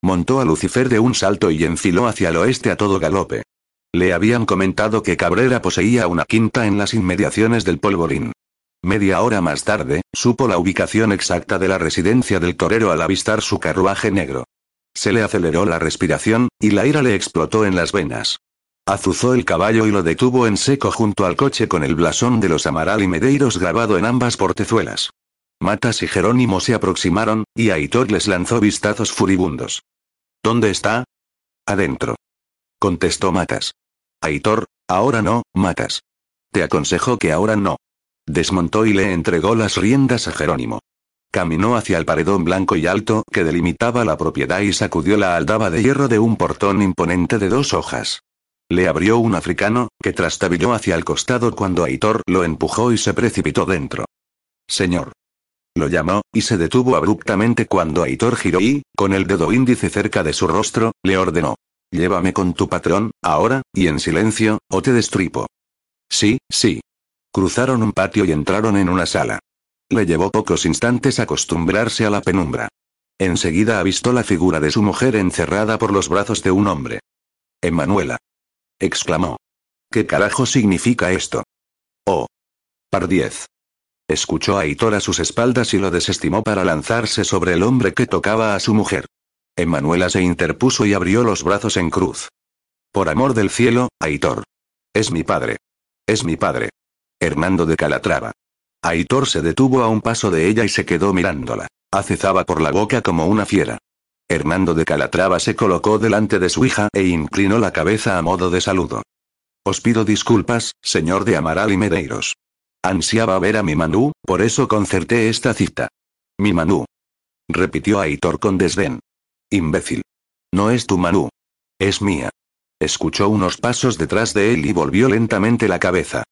Montó a Lucifer de un salto y enfiló hacia el oeste a todo galope. Le habían comentado que Cabrera poseía una quinta en las inmediaciones del polvorín. Media hora más tarde, supo la ubicación exacta de la residencia del torero al avistar su carruaje negro. Se le aceleró la respiración, y la ira le explotó en las venas. Azuzó el caballo y lo detuvo en seco junto al coche con el blasón de los Amaral y Medeiros grabado en ambas portezuelas. Matas y Jerónimo se aproximaron, y Aitor les lanzó vistazos furibundos. ¿Dónde está? Adentro. Contestó Matas. Aitor, ahora no, Matas. Te aconsejo que ahora no. Desmontó y le entregó las riendas a Jerónimo. Caminó hacia el paredón blanco y alto que delimitaba la propiedad y sacudió la aldaba de hierro de un portón imponente de dos hojas. Le abrió un africano, que trastabilló hacia el costado cuando Aitor lo empujó y se precipitó dentro. Señor. Lo llamó, y se detuvo abruptamente cuando Aitor giró y, con el dedo índice cerca de su rostro, le ordenó. Llévame con tu patrón, ahora, y en silencio, o te destripo. Sí, sí. Cruzaron un patio y entraron en una sala. Le llevó pocos instantes acostumbrarse a la penumbra. Enseguida avistó la figura de su mujer encerrada por los brazos de un hombre. Emanuela. exclamó. ¿Qué carajo significa esto? Oh. Pardiez. Escuchó a Hitor a sus espaldas y lo desestimó para lanzarse sobre el hombre que tocaba a su mujer. Emanuela se interpuso y abrió los brazos en cruz. Por amor del cielo, Aitor. Es mi padre. Es mi padre. Hernando de Calatrava. Aitor se detuvo a un paso de ella y se quedó mirándola. Acezaba por la boca como una fiera. Hernando de Calatrava se colocó delante de su hija e inclinó la cabeza a modo de saludo. Os pido disculpas, señor de Amaral y Medeiros. Ansiaba ver a mi Manú, por eso concerté esta cita. Mi Manú. Repitió Aitor con desdén. Imbécil. No es tu Manú. Es mía. Escuchó unos pasos detrás de él y volvió lentamente la cabeza.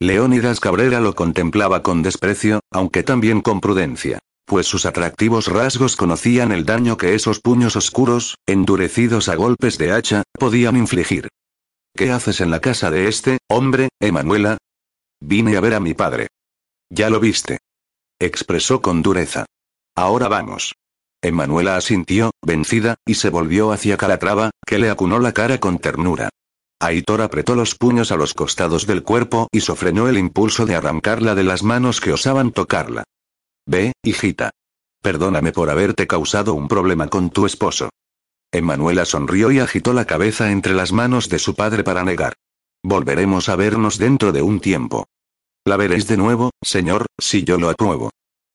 Leónidas Cabrera lo contemplaba con desprecio, aunque también con prudencia, pues sus atractivos rasgos conocían el daño que esos puños oscuros, endurecidos a golpes de hacha, podían infligir. ¿Qué haces en la casa de este, hombre, Emanuela? Vine a ver a mi padre. Ya lo viste. Expresó con dureza. Ahora vamos. Emanuela asintió, vencida, y se volvió hacia Calatrava, que le acunó la cara con ternura. Aitor apretó los puños a los costados del cuerpo y sofrenó el impulso de arrancarla de las manos que osaban tocarla. Ve, hijita. Perdóname por haberte causado un problema con tu esposo. Emanuela sonrió y agitó la cabeza entre las manos de su padre para negar. Volveremos a vernos dentro de un tiempo. La veréis de nuevo, señor, si yo lo apruebo.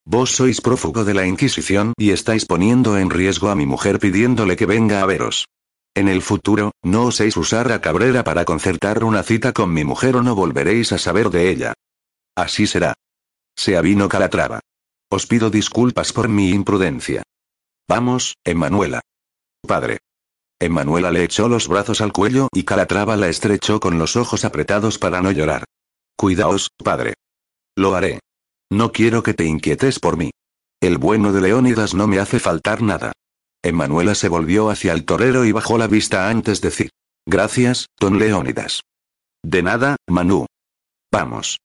Vos sois prófugo de la Inquisición y estáis poniendo en riesgo a mi mujer pidiéndole que venga a veros. En el futuro, no oséis usar a Cabrera para concertar una cita con mi mujer o no volveréis a saber de ella. Así será. Se avino Calatrava. Os pido disculpas por mi imprudencia. Vamos, Emanuela. Padre. Emanuela le echó los brazos al cuello y Calatrava la estrechó con los ojos apretados para no llorar. Cuidaos, padre. Lo haré. No quiero que te inquietes por mí. El bueno de Leónidas no me hace faltar nada. Emanuela se volvió hacia el torero y bajó la vista antes de decir. Gracias, don Leónidas. De nada, Manu. Vamos.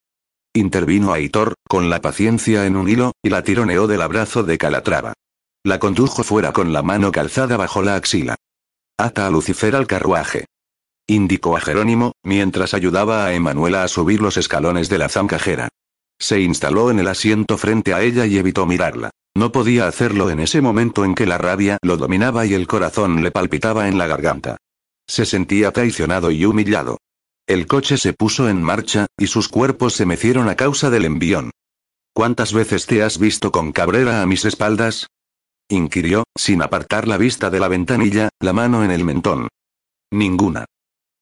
Intervino Aitor, con la paciencia en un hilo, y la tironeó del abrazo de Calatrava. La condujo fuera con la mano calzada bajo la axila. Ata a Lucifer al carruaje. Indicó a Jerónimo, mientras ayudaba a Emanuela a subir los escalones de la zancajera. Se instaló en el asiento frente a ella y evitó mirarla. No podía hacerlo en ese momento en que la rabia lo dominaba y el corazón le palpitaba en la garganta. Se sentía traicionado y humillado. El coche se puso en marcha, y sus cuerpos se mecieron a causa del envión. ¿Cuántas veces te has visto con Cabrera a mis espaldas? Inquirió, sin apartar la vista de la ventanilla, la mano en el mentón. Ninguna.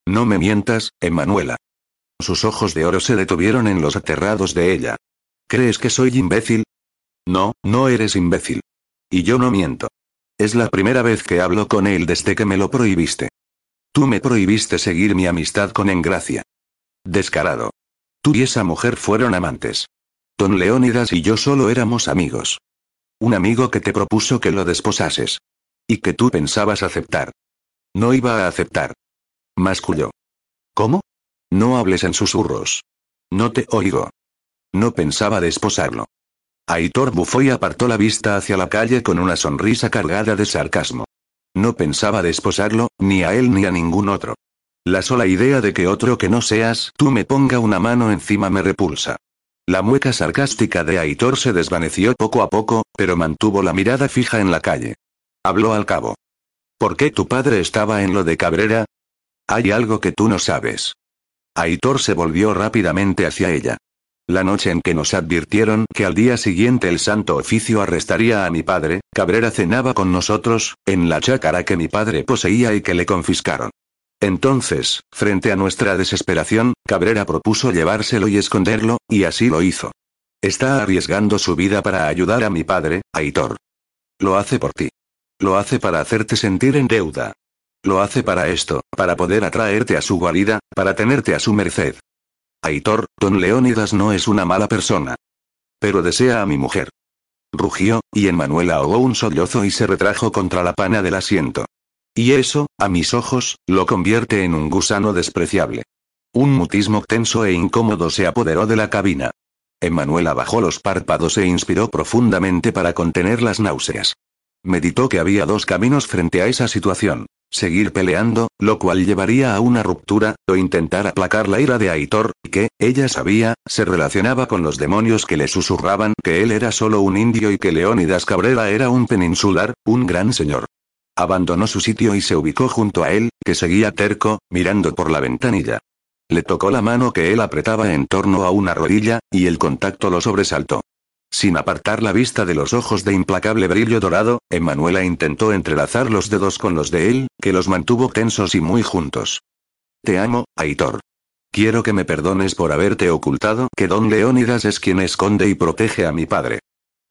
No me mientas, Emanuela. Sus ojos de oro se detuvieron en los aterrados de ella. ¿Crees que soy imbécil? No, no eres imbécil. Y yo no miento. Es la primera vez que hablo con él desde que me lo prohibiste. Tú me prohibiste seguir mi amistad con Engracia. Descarado. Tú y esa mujer fueron amantes. Don Leónidas y yo solo éramos amigos. Un amigo que te propuso que lo desposases. Y que tú pensabas aceptar. No iba a aceptar. Masculló. ¿Cómo? No hables en susurros. No te oigo. No pensaba desposarlo. Aitor bufó y apartó la vista hacia la calle con una sonrisa cargada de sarcasmo. No pensaba desposarlo, ni a él ni a ningún otro. La sola idea de que otro que no seas tú me ponga una mano encima me repulsa. La mueca sarcástica de Aitor se desvaneció poco a poco, pero mantuvo la mirada fija en la calle. Habló al cabo. ¿Por qué tu padre estaba en lo de Cabrera? Hay algo que tú no sabes. Aitor se volvió rápidamente hacia ella. La noche en que nos advirtieron que al día siguiente el Santo Oficio arrestaría a mi padre, Cabrera cenaba con nosotros, en la chácara que mi padre poseía y que le confiscaron. Entonces, frente a nuestra desesperación, Cabrera propuso llevárselo y esconderlo, y así lo hizo. Está arriesgando su vida para ayudar a mi padre, Aitor. Lo hace por ti. Lo hace para hacerte sentir en deuda. Lo hace para esto, para poder atraerte a su guarida, para tenerte a su merced. Aitor, don Leónidas no es una mala persona. Pero desea a mi mujer. Rugió, y Manuela ahogó un sollozo y se retrajo contra la pana del asiento. Y eso, a mis ojos, lo convierte en un gusano despreciable. Un mutismo tenso e incómodo se apoderó de la cabina. Emanuela bajó los párpados e inspiró profundamente para contener las náuseas. Meditó que había dos caminos frente a esa situación. Seguir peleando, lo cual llevaría a una ruptura, o intentar aplacar la ira de Aitor, que, ella sabía, se relacionaba con los demonios que le susurraban que él era solo un indio y que Leónidas Cabrera era un peninsular, un gran señor. Abandonó su sitio y se ubicó junto a él, que seguía terco, mirando por la ventanilla. Le tocó la mano que él apretaba en torno a una rodilla, y el contacto lo sobresaltó. Sin apartar la vista de los ojos de implacable brillo dorado, Emanuela intentó entrelazar los dedos con los de él, que los mantuvo tensos y muy juntos. Te amo, Aitor. Quiero que me perdones por haberte ocultado que don Leónidas es quien esconde y protege a mi padre.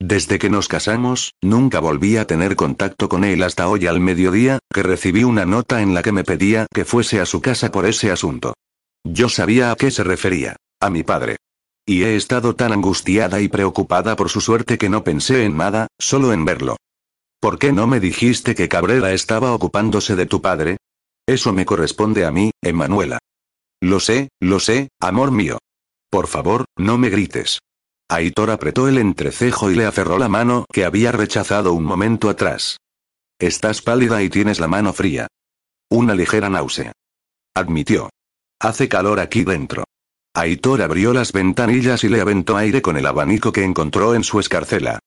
Desde que nos casamos, nunca volví a tener contacto con él hasta hoy al mediodía, que recibí una nota en la que me pedía que fuese a su casa por ese asunto. Yo sabía a qué se refería. A mi padre. Y he estado tan angustiada y preocupada por su suerte que no pensé en nada, solo en verlo. ¿Por qué no me dijiste que Cabrera estaba ocupándose de tu padre? Eso me corresponde a mí, Emanuela. Lo sé, lo sé, amor mío. Por favor, no me grites. Aitor apretó el entrecejo y le aferró la mano que había rechazado un momento atrás. Estás pálida y tienes la mano fría. Una ligera náusea. Admitió. Hace calor aquí dentro. Aitor abrió las ventanillas y le aventó aire con el abanico que encontró en su escarcela.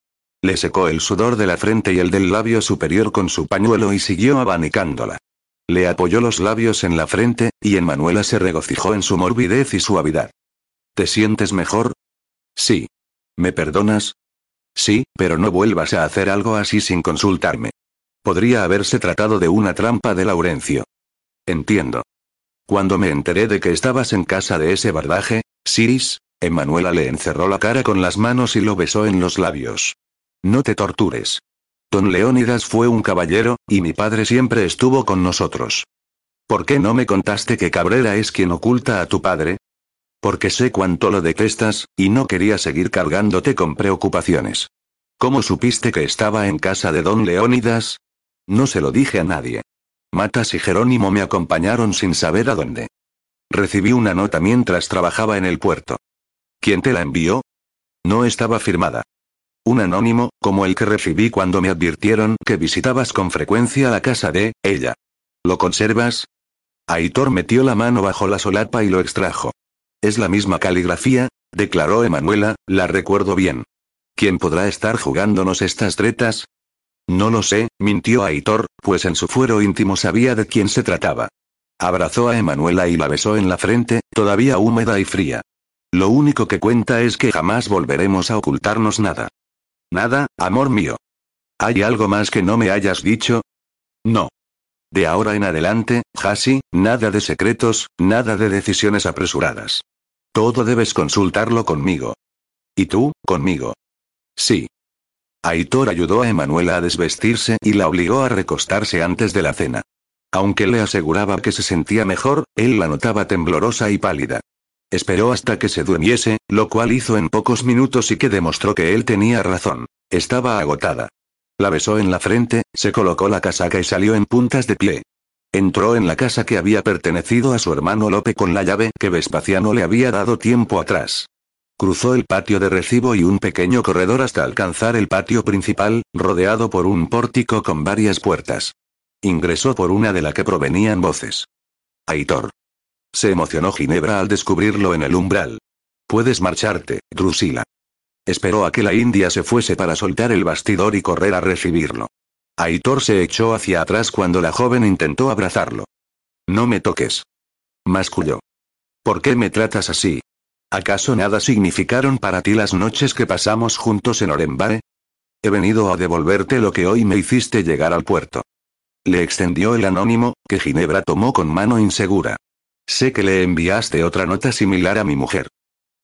Le secó el sudor de la frente y el del labio superior con su pañuelo y siguió abanicándola. Le apoyó los labios en la frente, y Emanuela se regocijó en su morbidez y suavidad. ¿Te sientes mejor? Sí. ¿Me perdonas? Sí, pero no vuelvas a hacer algo así sin consultarme. Podría haberse tratado de una trampa de Laurencio. Entiendo. Cuando me enteré de que estabas en casa de ese bardaje, Siris, Emanuela le encerró la cara con las manos y lo besó en los labios. No te tortures. Don Leónidas fue un caballero, y mi padre siempre estuvo con nosotros. ¿Por qué no me contaste que Cabrera es quien oculta a tu padre? Porque sé cuánto lo detestas, y no quería seguir cargándote con preocupaciones. ¿Cómo supiste que estaba en casa de don Leónidas? No se lo dije a nadie. Matas y Jerónimo me acompañaron sin saber a dónde. Recibí una nota mientras trabajaba en el puerto. ¿Quién te la envió? No estaba firmada. Un anónimo, como el que recibí cuando me advirtieron que visitabas con frecuencia la casa de ella. ¿Lo conservas? Aitor metió la mano bajo la solapa y lo extrajo. Es la misma caligrafía, declaró Emanuela, la recuerdo bien. ¿Quién podrá estar jugándonos estas tretas? No lo sé, mintió Aitor, pues en su fuero íntimo sabía de quién se trataba. Abrazó a Emanuela y la besó en la frente, todavía húmeda y fría. Lo único que cuenta es que jamás volveremos a ocultarnos nada. Nada, amor mío. ¿Hay algo más que no me hayas dicho? No. De ahora en adelante, Hasi, nada de secretos, nada de decisiones apresuradas. Todo debes consultarlo conmigo. ¿Y tú, conmigo? Sí. Aitor ayudó a Emanuela a desvestirse y la obligó a recostarse antes de la cena. Aunque le aseguraba que se sentía mejor, él la notaba temblorosa y pálida. Esperó hasta que se durmiese, lo cual hizo en pocos minutos y que demostró que él tenía razón. Estaba agotada. La besó en la frente, se colocó la casaca y salió en puntas de pie. Entró en la casa que había pertenecido a su hermano Lope con la llave que Vespasiano le había dado tiempo atrás. Cruzó el patio de recibo y un pequeño corredor hasta alcanzar el patio principal, rodeado por un pórtico con varias puertas. Ingresó por una de la que provenían voces. Aitor. Se emocionó Ginebra al descubrirlo en el umbral. Puedes marcharte, Drusila. Esperó a que la india se fuese para soltar el bastidor y correr a recibirlo. Aitor se echó hacia atrás cuando la joven intentó abrazarlo. No me toques. Masculló. ¿Por qué me tratas así? ¿Acaso nada significaron para ti las noches que pasamos juntos en Orembare? He venido a devolverte lo que hoy me hiciste llegar al puerto. Le extendió el anónimo, que Ginebra tomó con mano insegura. Sé que le enviaste otra nota similar a mi mujer.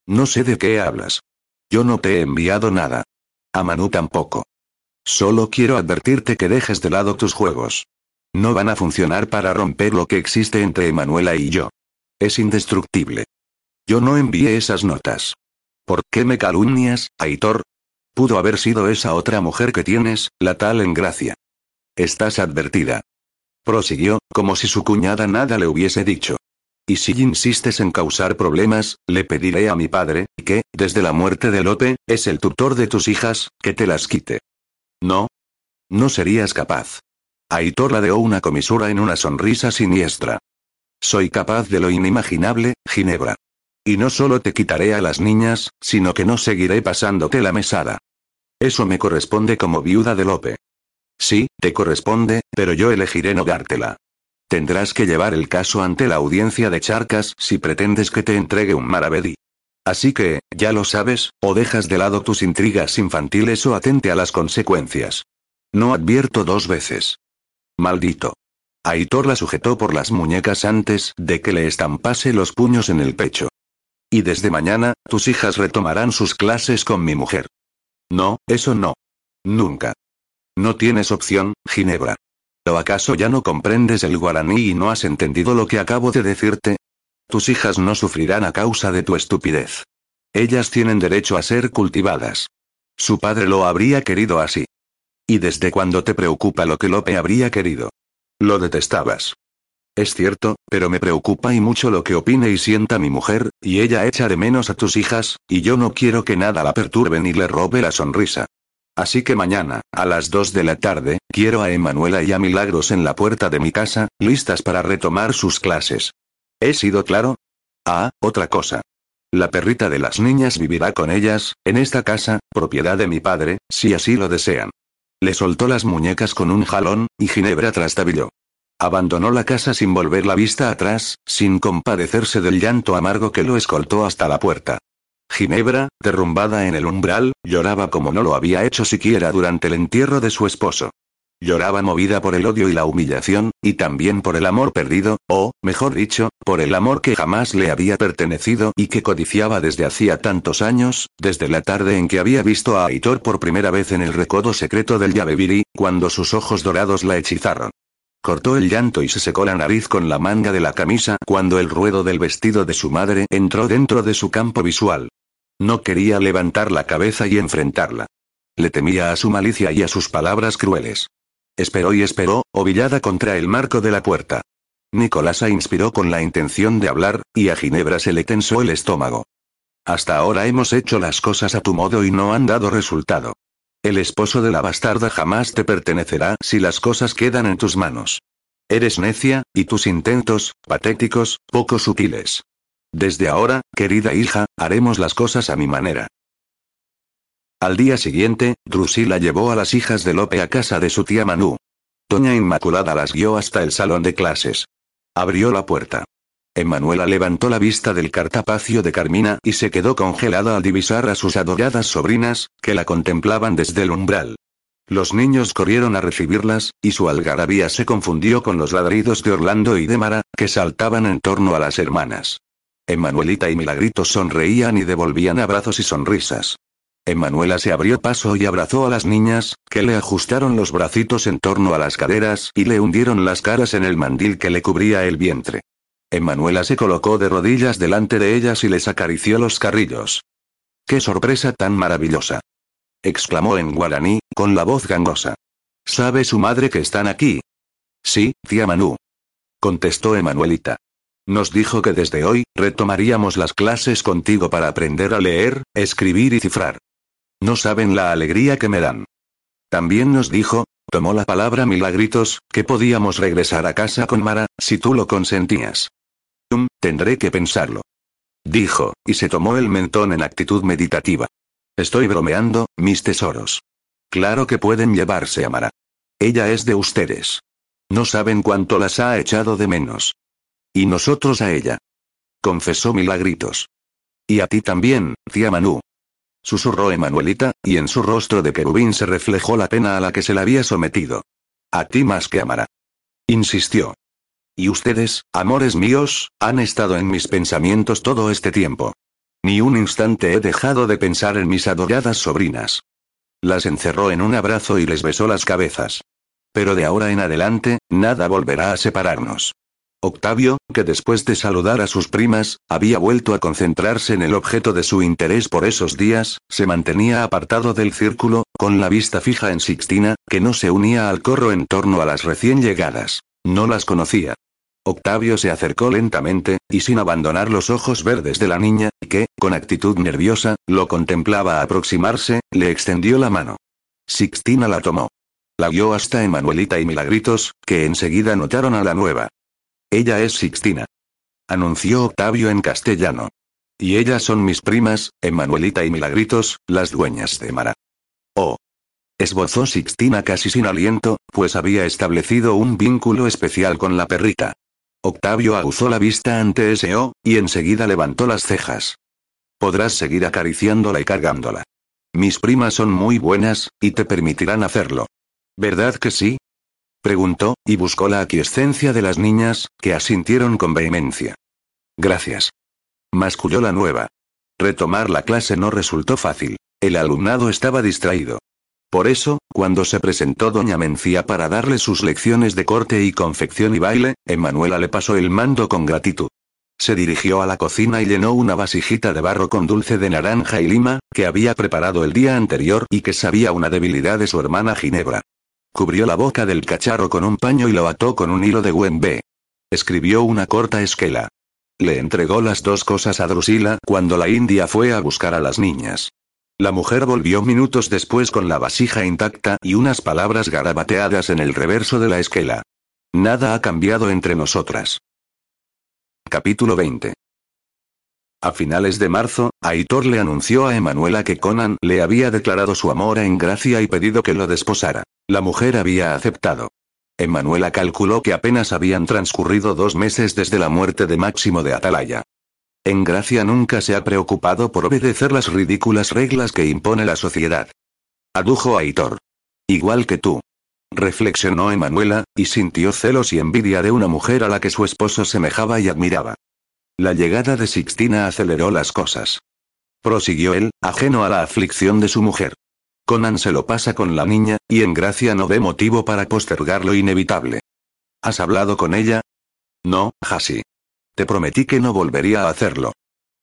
No sé de qué hablas. Yo no te he enviado nada. A Manu tampoco. Solo quiero advertirte que dejes de lado tus juegos. No van a funcionar para romper lo que existe entre Emanuela y yo. Es indestructible. Yo no envié esas notas. ¿Por qué me calumnias, Aitor? Pudo haber sido esa otra mujer que tienes, la tal en gracia. Estás advertida. Prosiguió, como si su cuñada nada le hubiese dicho. Y si insistes en causar problemas, le pediré a mi padre, que, desde la muerte de Lope, es el tutor de tus hijas, que te las quite. No. No serías capaz. Aitor ladeó una comisura en una sonrisa siniestra. Soy capaz de lo inimaginable, Ginebra. Y no solo te quitaré a las niñas, sino que no seguiré pasándote la mesada. Eso me corresponde como viuda de Lope. Sí, te corresponde, pero yo elegiré no dártela. Tendrás que llevar el caso ante la audiencia de Charcas si pretendes que te entregue un maravedí. Así que, ya lo sabes, o dejas de lado tus intrigas infantiles o atente a las consecuencias. No advierto dos veces. Maldito. Aitor la sujetó por las muñecas antes de que le estampase los puños en el pecho. Y desde mañana, tus hijas retomarán sus clases con mi mujer. No, eso no. Nunca. No tienes opción, Ginebra. ¿O acaso ya no comprendes el guaraní y no has entendido lo que acabo de decirte? Tus hijas no sufrirán a causa de tu estupidez. Ellas tienen derecho a ser cultivadas. Su padre lo habría querido así. ¿Y desde cuándo te preocupa lo que Lope habría querido? Lo detestabas. Es cierto, pero me preocupa y mucho lo que opine y sienta mi mujer, y ella echa de menos a tus hijas, y yo no quiero que nada la perturbe ni le robe la sonrisa. Así que mañana, a las 2 de la tarde, quiero a Emanuela y a Milagros en la puerta de mi casa, listas para retomar sus clases. ¿He sido claro? Ah, otra cosa. La perrita de las niñas vivirá con ellas, en esta casa, propiedad de mi padre, si así lo desean. Le soltó las muñecas con un jalón, y Ginebra trastabilló. Abandonó la casa sin volver la vista atrás, sin compadecerse del llanto amargo que lo escoltó hasta la puerta. Ginebra, derrumbada en el umbral, lloraba como no lo había hecho siquiera durante el entierro de su esposo. Lloraba movida por el odio y la humillación, y también por el amor perdido, o, mejor dicho, por el amor que jamás le había pertenecido y que codiciaba desde hacía tantos años, desde la tarde en que había visto a Aitor por primera vez en el recodo secreto del Yaveviri, cuando sus ojos dorados la hechizaron. Cortó el llanto y se secó la nariz con la manga de la camisa cuando el ruedo del vestido de su madre entró dentro de su campo visual. No quería levantar la cabeza y enfrentarla. Le temía a su malicia y a sus palabras crueles. Esperó y esperó, ovillada contra el marco de la puerta. Nicolasa inspiró con la intención de hablar, y a Ginebra se le tensó el estómago. Hasta ahora hemos hecho las cosas a tu modo y no han dado resultado. El esposo de la bastarda jamás te pertenecerá si las cosas quedan en tus manos. Eres necia, y tus intentos, patéticos, poco sutiles. Desde ahora, querida hija, haremos las cosas a mi manera. Al día siguiente, Drusila llevó a las hijas de Lope a casa de su tía Manu. Doña Inmaculada las guió hasta el salón de clases. Abrió la puerta. Emanuela levantó la vista del cartapacio de Carmina y se quedó congelada al divisar a sus adoradas sobrinas, que la contemplaban desde el umbral. Los niños corrieron a recibirlas, y su algarabía se confundió con los ladridos de Orlando y de Mara, que saltaban en torno a las hermanas. Emanuelita y Milagritos sonreían y devolvían abrazos y sonrisas. Emanuela se abrió paso y abrazó a las niñas, que le ajustaron los bracitos en torno a las caderas y le hundieron las caras en el mandil que le cubría el vientre. Emanuela se colocó de rodillas delante de ellas y les acarició los carrillos. ¡Qué sorpresa tan maravillosa! exclamó en guaraní, con la voz gangosa. ¿Sabe su madre que están aquí? Sí, tía Manu. Contestó Emanuelita. Nos dijo que desde hoy, retomaríamos las clases contigo para aprender a leer, escribir y cifrar. No saben la alegría que me dan. También nos dijo, tomó la palabra Milagritos, que podíamos regresar a casa con Mara, si tú lo consentías. Tendré que pensarlo. Dijo, y se tomó el mentón en actitud meditativa. Estoy bromeando, mis tesoros. Claro que pueden llevarse a Mara. Ella es de ustedes. No saben cuánto las ha echado de menos. Y nosotros a ella. Confesó Milagritos. Y a ti también, tía Manu. Susurró Emanuelita, y en su rostro de querubín se reflejó la pena a la que se le había sometido. A ti más que a Insistió. Y ustedes, amores míos, han estado en mis pensamientos todo este tiempo. Ni un instante he dejado de pensar en mis adoradas sobrinas. Las encerró en un abrazo y les besó las cabezas. Pero de ahora en adelante, nada volverá a separarnos. Octavio, que después de saludar a sus primas, había vuelto a concentrarse en el objeto de su interés por esos días, se mantenía apartado del círculo, con la vista fija en Sixtina, que no se unía al corro en torno a las recién llegadas. No las conocía. Octavio se acercó lentamente, y sin abandonar los ojos verdes de la niña, que, con actitud nerviosa, lo contemplaba aproximarse, le extendió la mano. Sixtina la tomó. La guió hasta Emanuelita y Milagritos, que enseguida notaron a la nueva. Ella es Sixtina. Anunció Octavio en castellano. Y ellas son mis primas, Emanuelita y Milagritos, las dueñas de Mara. Oh. Esbozó Sixtina casi sin aliento, pues había establecido un vínculo especial con la perrita. Octavio aguzó la vista ante ese O, y enseguida levantó las cejas. Podrás seguir acariciándola y cargándola. Mis primas son muy buenas, y te permitirán hacerlo. ¿Verdad que sí? Preguntó, y buscó la aquiescencia de las niñas, que asintieron con vehemencia. Gracias. Masculló la nueva. Retomar la clase no resultó fácil. El alumnado estaba distraído. Por eso, cuando se presentó doña Mencía para darle sus lecciones de corte y confección y baile, Emanuela le pasó el mando con gratitud. Se dirigió a la cocina y llenó una vasijita de barro con dulce de naranja y lima, que había preparado el día anterior y que sabía una debilidad de su hermana Ginebra. Cubrió la boca del cacharro con un paño y lo ató con un hilo de Wembe. Escribió una corta esquela. Le entregó las dos cosas a Drusila cuando la india fue a buscar a las niñas. La mujer volvió minutos después con la vasija intacta y unas palabras garabateadas en el reverso de la esquela. Nada ha cambiado entre nosotras. Capítulo 20. A finales de marzo, Aitor le anunció a Emanuela que Conan le había declarado su amor en Gracia y pedido que lo desposara. La mujer había aceptado. Emanuela calculó que apenas habían transcurrido dos meses desde la muerte de Máximo de Atalaya. En Gracia nunca se ha preocupado por obedecer las ridículas reglas que impone la sociedad. Adujo Aitor. Igual que tú. reflexionó Emanuela, y sintió celos y envidia de una mujer a la que su esposo semejaba y admiraba. La llegada de Sixtina aceleró las cosas. Prosiguió él, ajeno a la aflicción de su mujer. Conan se lo pasa con la niña, y en gracia no ve motivo para postergar lo inevitable. ¿Has hablado con ella? No, Hasi. Te prometí que no volvería a hacerlo.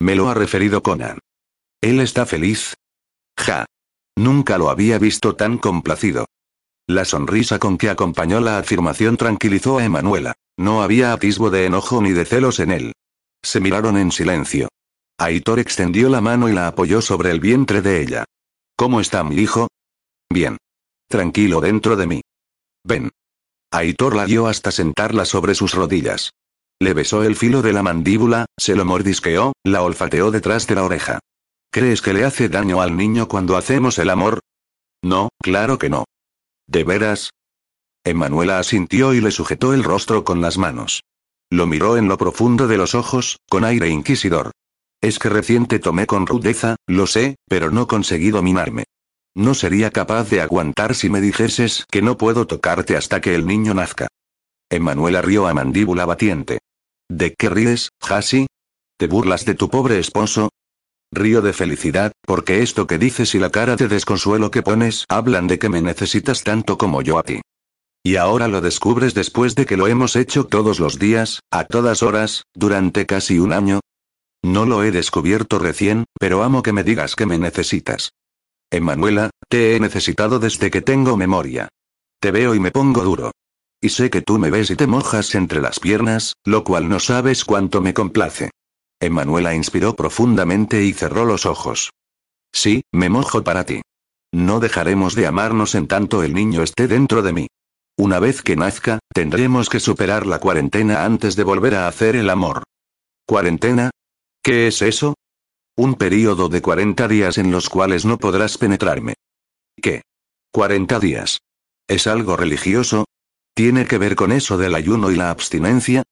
Me lo ha referido Conan. ¿Él está feliz? Ja. Nunca lo había visto tan complacido. La sonrisa con que acompañó la afirmación tranquilizó a Emanuela. No había atisbo de enojo ni de celos en él. Se miraron en silencio. Aitor extendió la mano y la apoyó sobre el vientre de ella. ¿Cómo está mi hijo? Bien. Tranquilo dentro de mí. Ven. Aitor la guió hasta sentarla sobre sus rodillas. Le besó el filo de la mandíbula, se lo mordisqueó, la olfateó detrás de la oreja. ¿Crees que le hace daño al niño cuando hacemos el amor? No, claro que no. ¿De veras? Emanuela asintió y le sujetó el rostro con las manos. Lo miró en lo profundo de los ojos, con aire inquisidor. Es que recién te tomé con rudeza, lo sé, pero no conseguí dominarme. No sería capaz de aguantar si me dijeses que no puedo tocarte hasta que el niño nazca. Emanuela rió a mandíbula batiente. ¿De qué ríes, Hasi? ¿Te burlas de tu pobre esposo? Río de felicidad, porque esto que dices y la cara de desconsuelo que pones hablan de que me necesitas tanto como yo a ti. Y ahora lo descubres después de que lo hemos hecho todos los días, a todas horas, durante casi un año. No lo he descubierto recién, pero amo que me digas que me necesitas. Emanuela, te he necesitado desde que tengo memoria. Te veo y me pongo duro. Y sé que tú me ves y te mojas entre las piernas, lo cual no sabes cuánto me complace. Emanuela inspiró profundamente y cerró los ojos. Sí, me mojo para ti. No dejaremos de amarnos en tanto el niño esté dentro de mí. Una vez que nazca, tendremos que superar la cuarentena antes de volver a hacer el amor. ¿Cuarentena? ¿Qué es eso? Un período de 40 días en los cuales no podrás penetrarme. ¿Qué? 40 días. ¿Es algo religioso? ¿Tiene que ver con eso del ayuno y la abstinencia?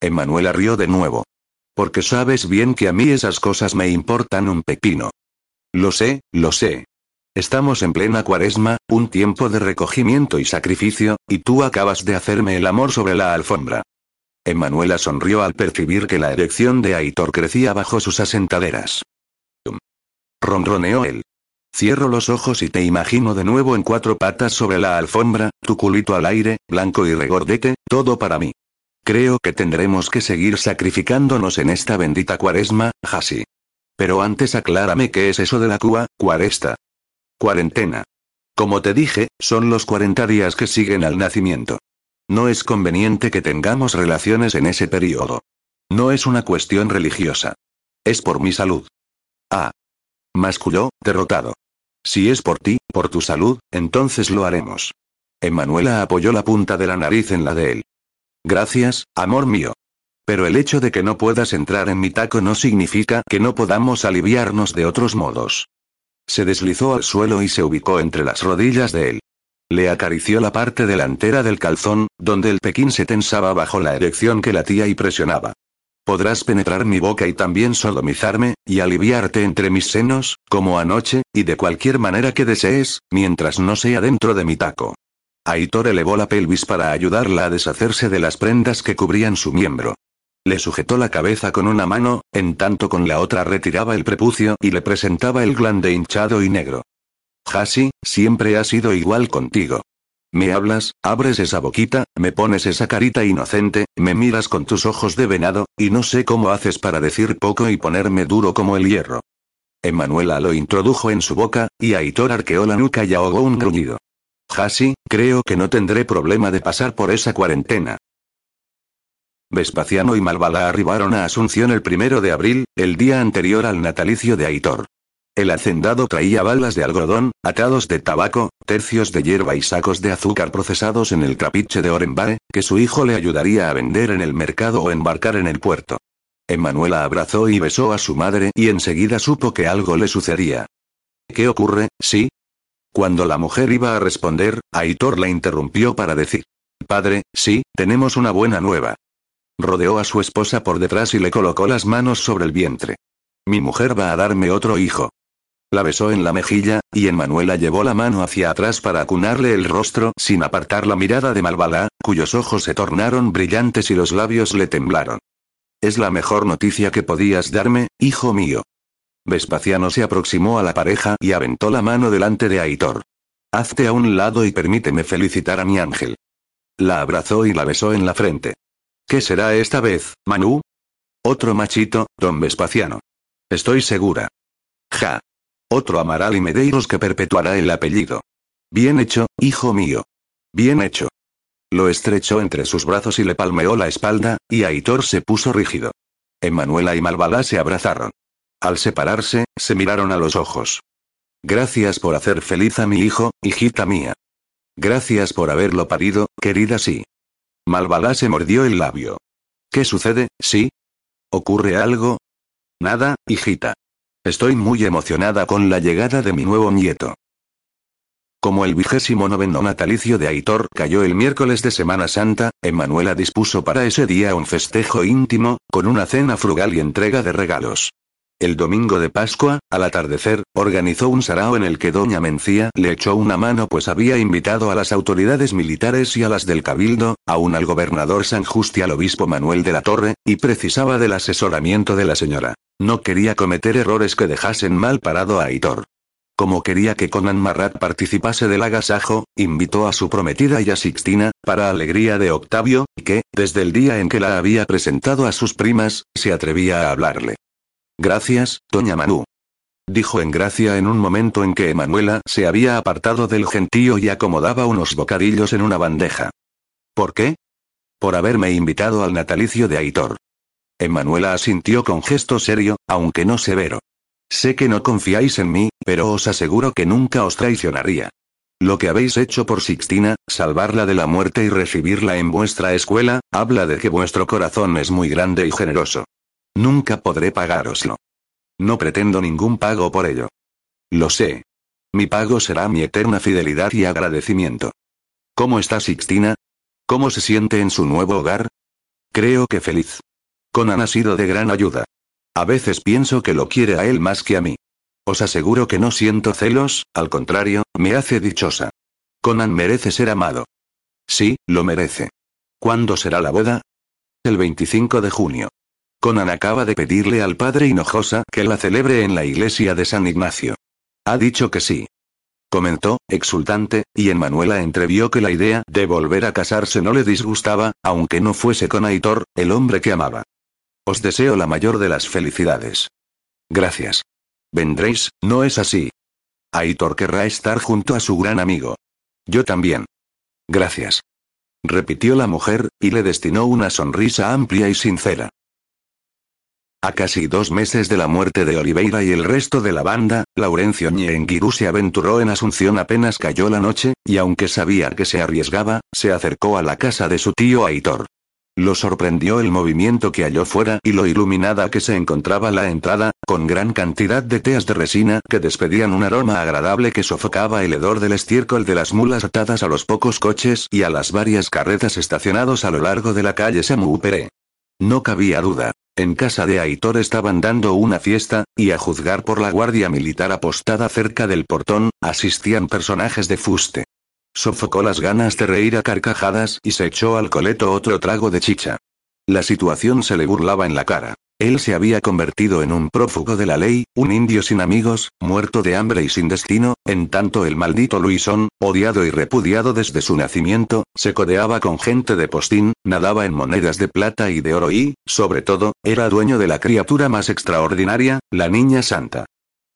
Emanuela rió de nuevo. Porque sabes bien que a mí esas cosas me importan un pepino. Lo sé, lo sé. Estamos en plena cuaresma, un tiempo de recogimiento y sacrificio, y tú acabas de hacerme el amor sobre la alfombra. Emanuela sonrió al percibir que la erección de Aitor crecía bajo sus asentaderas. Ronroneó él. Cierro los ojos y te imagino de nuevo en cuatro patas sobre la alfombra, tu culito al aire, blanco y regordete, todo para mí. Creo que tendremos que seguir sacrificándonos en esta bendita cuaresma, Hasi. Pero antes aclárame qué es eso de la cua, cuaresta. Cuarentena. Como te dije, son los 40 días que siguen al nacimiento. No es conveniente que tengamos relaciones en ese periodo. No es una cuestión religiosa. Es por mi salud. Ah. Masculló, derrotado. Si es por ti, por tu salud, entonces lo haremos. Emanuela apoyó la punta de la nariz en la de él. Gracias, amor mío. Pero el hecho de que no puedas entrar en mi taco no significa que no podamos aliviarnos de otros modos. Se deslizó al suelo y se ubicó entre las rodillas de él. Le acarició la parte delantera del calzón, donde el pequín se tensaba bajo la erección que latía y presionaba. Podrás penetrar mi boca y también sodomizarme, y aliviarte entre mis senos, como anoche, y de cualquier manera que desees, mientras no sea dentro de mi taco. Aitor elevó la pelvis para ayudarla a deshacerse de las prendas que cubrían su miembro. Le sujetó la cabeza con una mano, en tanto con la otra retiraba el prepucio y le presentaba el glande hinchado y negro. Hasi, siempre ha sido igual contigo. Me hablas, abres esa boquita, me pones esa carita inocente, me miras con tus ojos de venado, y no sé cómo haces para decir poco y ponerme duro como el hierro. Emanuela lo introdujo en su boca, y Aitor arqueó la nuca y ahogó un gruñido. Hasi, creo que no tendré problema de pasar por esa cuarentena. Vespasiano y Malvala arribaron a Asunción el primero de abril, el día anterior al natalicio de Aitor. El hacendado traía balas de algodón, atados de tabaco, tercios de hierba y sacos de azúcar procesados en el trapiche de Orenbare, que su hijo le ayudaría a vender en el mercado o embarcar en el puerto. Emanuela abrazó y besó a su madre y enseguida supo que algo le sucedía. ¿Qué ocurre, sí? Cuando la mujer iba a responder, Aitor la interrumpió para decir. Padre, sí, tenemos una buena nueva. Rodeó a su esposa por detrás y le colocó las manos sobre el vientre. Mi mujer va a darme otro hijo. La besó en la mejilla, y Manuela llevó la mano hacia atrás para acunarle el rostro sin apartar la mirada de Malvalá, cuyos ojos se tornaron brillantes y los labios le temblaron. Es la mejor noticia que podías darme, hijo mío. Vespasiano se aproximó a la pareja y aventó la mano delante de Aitor. Hazte a un lado y permíteme felicitar a mi ángel. La abrazó y la besó en la frente. ¿Qué será esta vez, Manu? Otro machito, don Vespasiano. Estoy segura. Ja. Otro Amaral y Medeiros que perpetuará el apellido. Bien hecho, hijo mío. Bien hecho. Lo estrechó entre sus brazos y le palmeó la espalda, y Aitor se puso rígido. Emanuela y Malvalá se abrazaron. Al separarse, se miraron a los ojos. Gracias por hacer feliz a mi hijo, hijita mía. Gracias por haberlo parido, querida sí. Malvalá se mordió el labio. ¿Qué sucede, sí? ¿Ocurre algo? Nada, hijita. Estoy muy emocionada con la llegada de mi nuevo nieto. Como el vigésimo noveno natalicio de Aitor cayó el miércoles de Semana Santa, Emanuela dispuso para ese día un festejo íntimo, con una cena frugal y entrega de regalos. El domingo de Pascua, al atardecer, organizó un sarao en el que doña Mencía le echó una mano pues había invitado a las autoridades militares y a las del cabildo, aún al gobernador San Justo y al obispo Manuel de la Torre, y precisaba del asesoramiento de la señora. No quería cometer errores que dejasen mal parado a Aitor. Como quería que Conan Marrat participase del agasajo, invitó a su prometida y a Sixtina, para alegría de Octavio, que, desde el día en que la había presentado a sus primas, se atrevía a hablarle. Gracias, doña Manu. Dijo en gracia en un momento en que Emanuela se había apartado del gentío y acomodaba unos bocadillos en una bandeja. ¿Por qué? Por haberme invitado al natalicio de Aitor. Emanuela asintió con gesto serio, aunque no severo. Sé que no confiáis en mí, pero os aseguro que nunca os traicionaría. Lo que habéis hecho por Sixtina, salvarla de la muerte y recibirla en vuestra escuela, habla de que vuestro corazón es muy grande y generoso. Nunca podré pagároslo. No pretendo ningún pago por ello. Lo sé. Mi pago será mi eterna fidelidad y agradecimiento. ¿Cómo está Sixtina? ¿Cómo se siente en su nuevo hogar? Creo que feliz. Conan ha sido de gran ayuda. A veces pienso que lo quiere a él más que a mí. Os aseguro que no siento celos, al contrario, me hace dichosa. Conan merece ser amado. Sí, lo merece. ¿Cuándo será la boda? El 25 de junio. Conan acaba de pedirle al padre Hinojosa que la celebre en la iglesia de San Ignacio. Ha dicho que sí. Comentó, exultante, y en Manuela entrevió que la idea de volver a casarse no le disgustaba, aunque no fuese con Aitor, el hombre que amaba. Os deseo la mayor de las felicidades. Gracias. Vendréis, ¿no es así? Aitor querrá estar junto a su gran amigo. Yo también. Gracias. Repitió la mujer, y le destinó una sonrisa amplia y sincera. A casi dos meses de la muerte de Oliveira y el resto de la banda, Laurencio Ñenguirú se aventuró en Asunción apenas cayó la noche, y aunque sabía que se arriesgaba, se acercó a la casa de su tío Aitor. Lo sorprendió el movimiento que halló fuera y lo iluminada que se encontraba la entrada, con gran cantidad de teas de resina que despedían un aroma agradable que sofocaba el hedor del estiércol de las mulas atadas a los pocos coches y a las varias carretas estacionados a lo largo de la calle Samuupere. No cabía duda. En casa de Aitor estaban dando una fiesta, y a juzgar por la guardia militar apostada cerca del portón, asistían personajes de fuste. Sofocó las ganas de reír a carcajadas y se echó al coleto otro trago de chicha. La situación se le burlaba en la cara. Él se había convertido en un prófugo de la ley, un indio sin amigos, muerto de hambre y sin destino, en tanto el maldito Luisón, odiado y repudiado desde su nacimiento, se codeaba con gente de postín, nadaba en monedas de plata y de oro y, sobre todo, era dueño de la criatura más extraordinaria, la niña santa.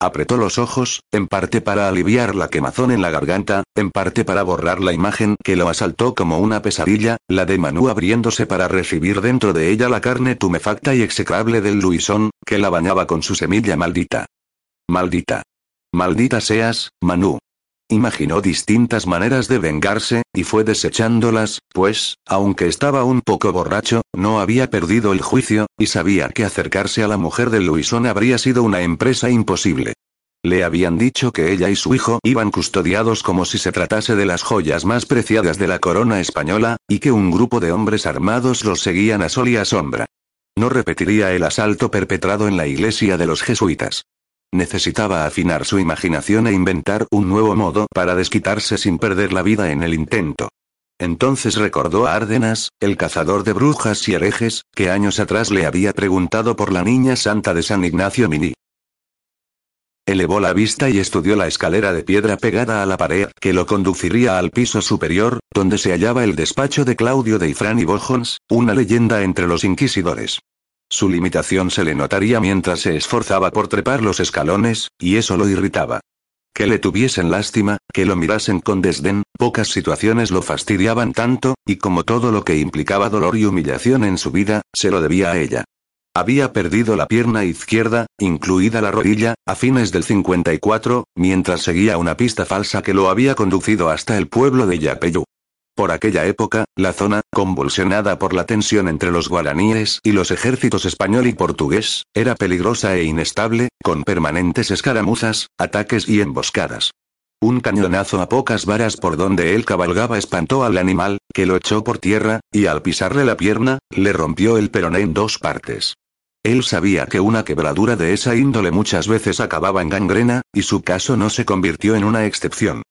Apretó los ojos, en parte para aliviar la quemazón en la garganta, en parte para borrar la imagen que lo asaltó como una pesadilla, la de Manu abriéndose para recibir dentro de ella la carne tumefacta y execrable del Luisón, que la bañaba con su semilla maldita. Maldita. Maldita seas, Manu. Imaginó distintas maneras de vengarse, y fue desechándolas, pues, aunque estaba un poco borracho, no había perdido el juicio, y sabía que acercarse a la mujer de Luisón habría sido una empresa imposible. Le habían dicho que ella y su hijo iban custodiados como si se tratase de las joyas más preciadas de la corona española, y que un grupo de hombres armados los seguían a sol y a sombra. No repetiría el asalto perpetrado en la iglesia de los jesuitas. Necesitaba afinar su imaginación e inventar un nuevo modo para desquitarse sin perder la vida en el intento. Entonces recordó a Árdenas, el cazador de brujas y herejes, que años atrás le había preguntado por la niña santa de San Ignacio Mini. Elevó la vista y estudió la escalera de piedra pegada a la pared que lo conduciría al piso superior, donde se hallaba el despacho de Claudio de Ifrán y Bojons, una leyenda entre los inquisidores. Su limitación se le notaría mientras se esforzaba por trepar los escalones, y eso lo irritaba. Que le tuviesen lástima, que lo mirasen con desdén, pocas situaciones lo fastidiaban tanto, y como todo lo que implicaba dolor y humillación en su vida, se lo debía a ella. Había perdido la pierna izquierda, incluida la rodilla, a fines del 54, mientras seguía una pista falsa que lo había conducido hasta el pueblo de Yapeyú. Por aquella época, la zona, convulsionada por la tensión entre los guaraníes y los ejércitos español y portugués, era peligrosa e inestable, con permanentes escaramuzas, ataques y emboscadas. Un cañonazo a pocas varas por donde él cabalgaba espantó al animal, que lo echó por tierra, y al pisarle la pierna, le rompió el peroné en dos partes. Él sabía que una quebradura de esa índole muchas veces acababa en gangrena, y su caso no se convirtió en una excepción.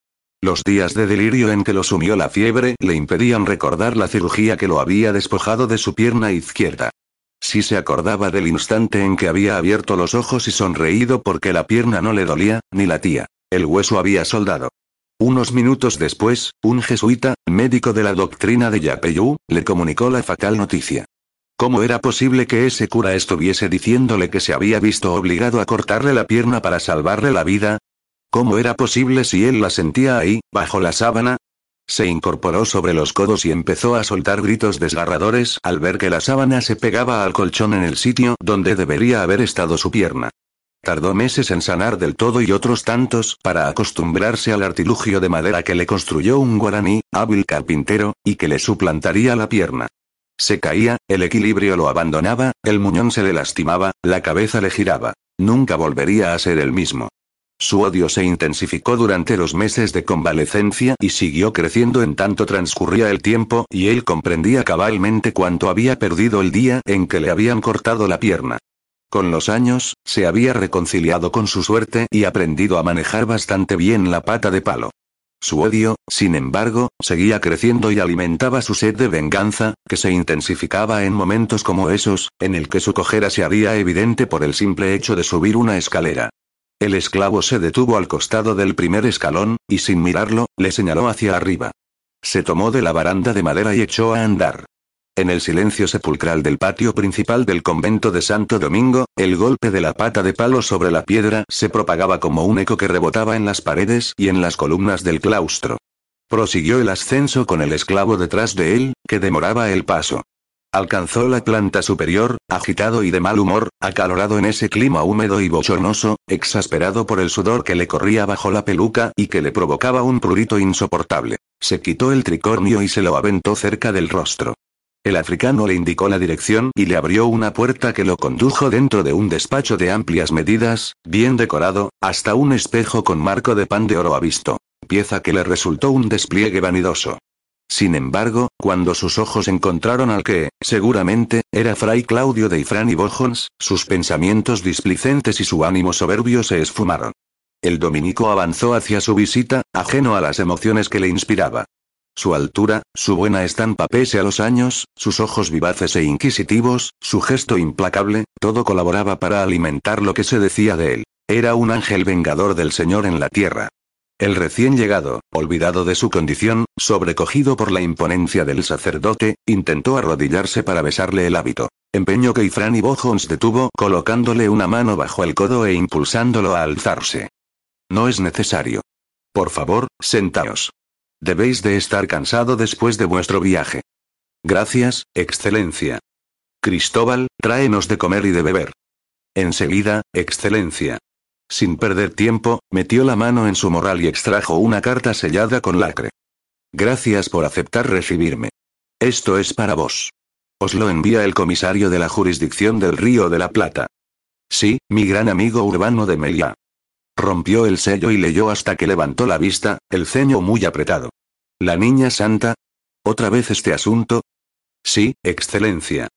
Los días de delirio en que lo sumió la fiebre le impedían recordar la cirugía que lo había despojado de su pierna izquierda. Si se acordaba del instante en que había abierto los ojos y sonreído porque la pierna no le dolía, ni latía. El hueso había soldado. Unos minutos después, un jesuita, médico de la doctrina de Yapeyú, le comunicó la fatal noticia. ¿Cómo era posible que ese cura estuviese diciéndole que se había visto obligado a cortarle la pierna para salvarle la vida? ¿Cómo era posible si él la sentía ahí, bajo la sábana? Se incorporó sobre los codos y empezó a soltar gritos desgarradores al ver que la sábana se pegaba al colchón en el sitio donde debería haber estado su pierna. Tardó meses en sanar del todo y otros tantos para acostumbrarse al artilugio de madera que le construyó un guaraní, hábil carpintero, y que le suplantaría la pierna. Se caía, el equilibrio lo abandonaba, el muñón se le lastimaba, la cabeza le giraba. Nunca volvería a ser el mismo. Su odio se intensificó durante los meses de convalecencia y siguió creciendo en tanto transcurría el tiempo y él comprendía cabalmente cuánto había perdido el día en que le habían cortado la pierna. Con los años, se había reconciliado con su suerte y aprendido a manejar bastante bien la pata de palo. Su odio, sin embargo, seguía creciendo y alimentaba su sed de venganza, que se intensificaba en momentos como esos, en el que su cojera se haría evidente por el simple hecho de subir una escalera. El esclavo se detuvo al costado del primer escalón, y sin mirarlo, le señaló hacia arriba. Se tomó de la baranda de madera y echó a andar. En el silencio sepulcral del patio principal del convento de Santo Domingo, el golpe de la pata de palo sobre la piedra se propagaba como un eco que rebotaba en las paredes y en las columnas del claustro. Prosiguió el ascenso con el esclavo detrás de él, que demoraba el paso. Alcanzó la planta superior, agitado y de mal humor, acalorado en ese clima húmedo y bochornoso, exasperado por el sudor que le corría bajo la peluca y que le provocaba un prurito insoportable. Se quitó el tricornio y se lo aventó cerca del rostro. El africano le indicó la dirección y le abrió una puerta que lo condujo dentro de un despacho de amplias medidas, bien decorado, hasta un espejo con marco de pan de oro avisto. Pieza que le resultó un despliegue vanidoso. Sin embargo, cuando sus ojos encontraron al que, seguramente, era Fray Claudio de Ifrán y Bojons, sus pensamientos displicentes y su ánimo soberbio se esfumaron. El dominico avanzó hacia su visita, ajeno a las emociones que le inspiraba. Su altura, su buena estampa pese a los años, sus ojos vivaces e inquisitivos, su gesto implacable, todo colaboraba para alimentar lo que se decía de él. Era un ángel vengador del Señor en la tierra. El recién llegado, olvidado de su condición, sobrecogido por la imponencia del sacerdote, intentó arrodillarse para besarle el hábito. Empeño que Ifrán y Bojons detuvo colocándole una mano bajo el codo e impulsándolo a alzarse. No es necesario. Por favor, sentaos. Debéis de estar cansado después de vuestro viaje. Gracias, Excelencia. Cristóbal, tráenos de comer y de beber. Enseguida, Excelencia. Sin perder tiempo, metió la mano en su morral y extrajo una carta sellada con lacre. Gracias por aceptar recibirme. Esto es para vos. Os lo envía el comisario de la jurisdicción del Río de la Plata. Sí, mi gran amigo urbano de Meliá. Rompió el sello y leyó hasta que levantó la vista, el ceño muy apretado. ¿La niña santa? ¿Otra vez este asunto? Sí, excelencia.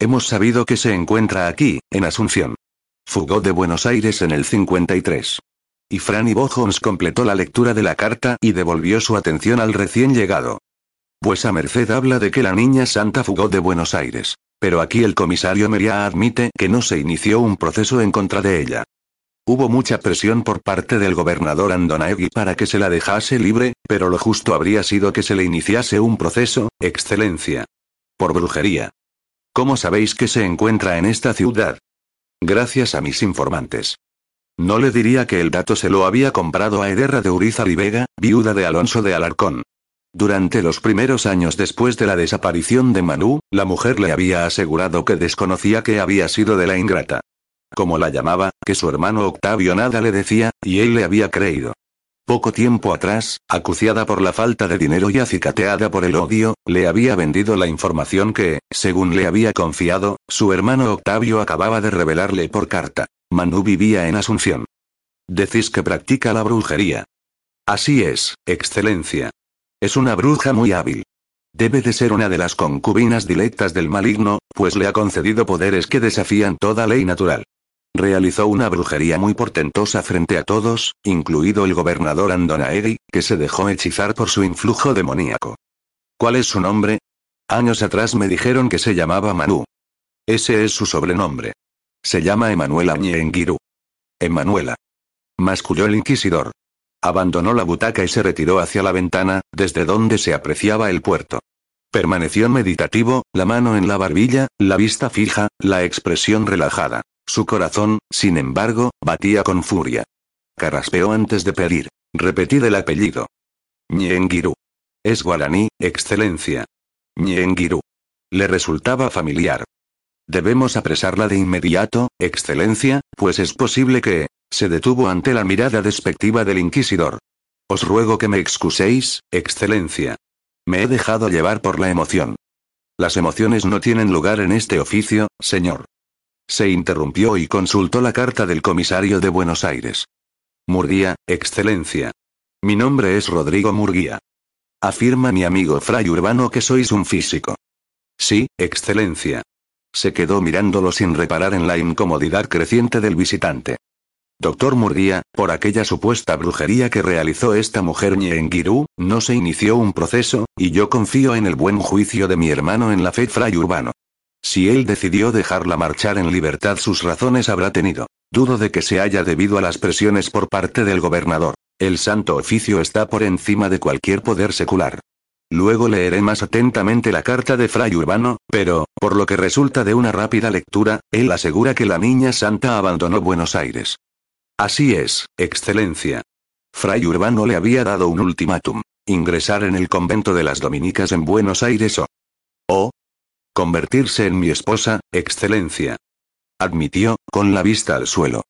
Hemos sabido que se encuentra aquí, en Asunción. Fugó de Buenos Aires en el 53. Y Franny Bojones completó la lectura de la carta y devolvió su atención al recién llegado. Vuesa merced habla de que la niña santa fugó de Buenos Aires. Pero aquí el comisario Meria admite que no se inició un proceso en contra de ella. Hubo mucha presión por parte del gobernador Andonaegui para que se la dejase libre, pero lo justo habría sido que se le iniciase un proceso, excelencia. Por brujería. ¿Cómo sabéis que se encuentra en esta ciudad? Gracias a mis informantes. No le diría que el dato se lo había comprado a Ederra de Urizar y Vega, viuda de Alonso de Alarcón. Durante los primeros años después de la desaparición de Manu, la mujer le había asegurado que desconocía que había sido de la ingrata como la llamaba, que su hermano Octavio nada le decía, y él le había creído. Poco tiempo atrás, acuciada por la falta de dinero y acicateada por el odio, le había vendido la información que, según le había confiado, su hermano Octavio acababa de revelarle por carta. Manu vivía en Asunción. Decís que practica la brujería. Así es, excelencia. Es una bruja muy hábil. Debe de ser una de las concubinas directas del maligno, pues le ha concedido poderes que desafían toda ley natural. Realizó una brujería muy portentosa frente a todos, incluido el gobernador Andonaegui, que se dejó hechizar por su influjo demoníaco. ¿Cuál es su nombre? Años atrás me dijeron que se llamaba Manu. Ese es su sobrenombre. Se llama Emanuela Ñengiru. Emanuela. Masculló el inquisidor. Abandonó la butaca y se retiró hacia la ventana, desde donde se apreciaba el puerto. Permaneció meditativo, la mano en la barbilla, la vista fija, la expresión relajada. Su corazón, sin embargo, batía con furia. Carraspeó antes de pedir. Repetid el apellido. Ñengiru. Es guaraní, excelencia. Ñengiru. Le resultaba familiar. Debemos apresarla de inmediato, excelencia, pues es posible que... Se detuvo ante la mirada despectiva del inquisidor. Os ruego que me excuséis, excelencia. Me he dejado llevar por la emoción. Las emociones no tienen lugar en este oficio, señor. Se interrumpió y consultó la carta del comisario de Buenos Aires. Murguía, Excelencia. Mi nombre es Rodrigo Murguía. Afirma mi amigo Fray Urbano que sois un físico. Sí, Excelencia. Se quedó mirándolo sin reparar en la incomodidad creciente del visitante. Doctor Murguía, por aquella supuesta brujería que realizó esta mujer Ñenguirú, no se inició un proceso, y yo confío en el buen juicio de mi hermano en la fe Fray Urbano. Si él decidió dejarla marchar en libertad sus razones habrá tenido. Dudo de que se haya debido a las presiones por parte del gobernador. El santo oficio está por encima de cualquier poder secular. Luego leeré más atentamente la carta de Fray Urbano, pero, por lo que resulta de una rápida lectura, él asegura que la niña santa abandonó Buenos Aires. Así es, Excelencia. Fray Urbano le había dado un ultimátum. Ingresar en el convento de las dominicas en Buenos Aires o... Convertirse en mi esposa, excelencia. Admitió, con la vista al suelo.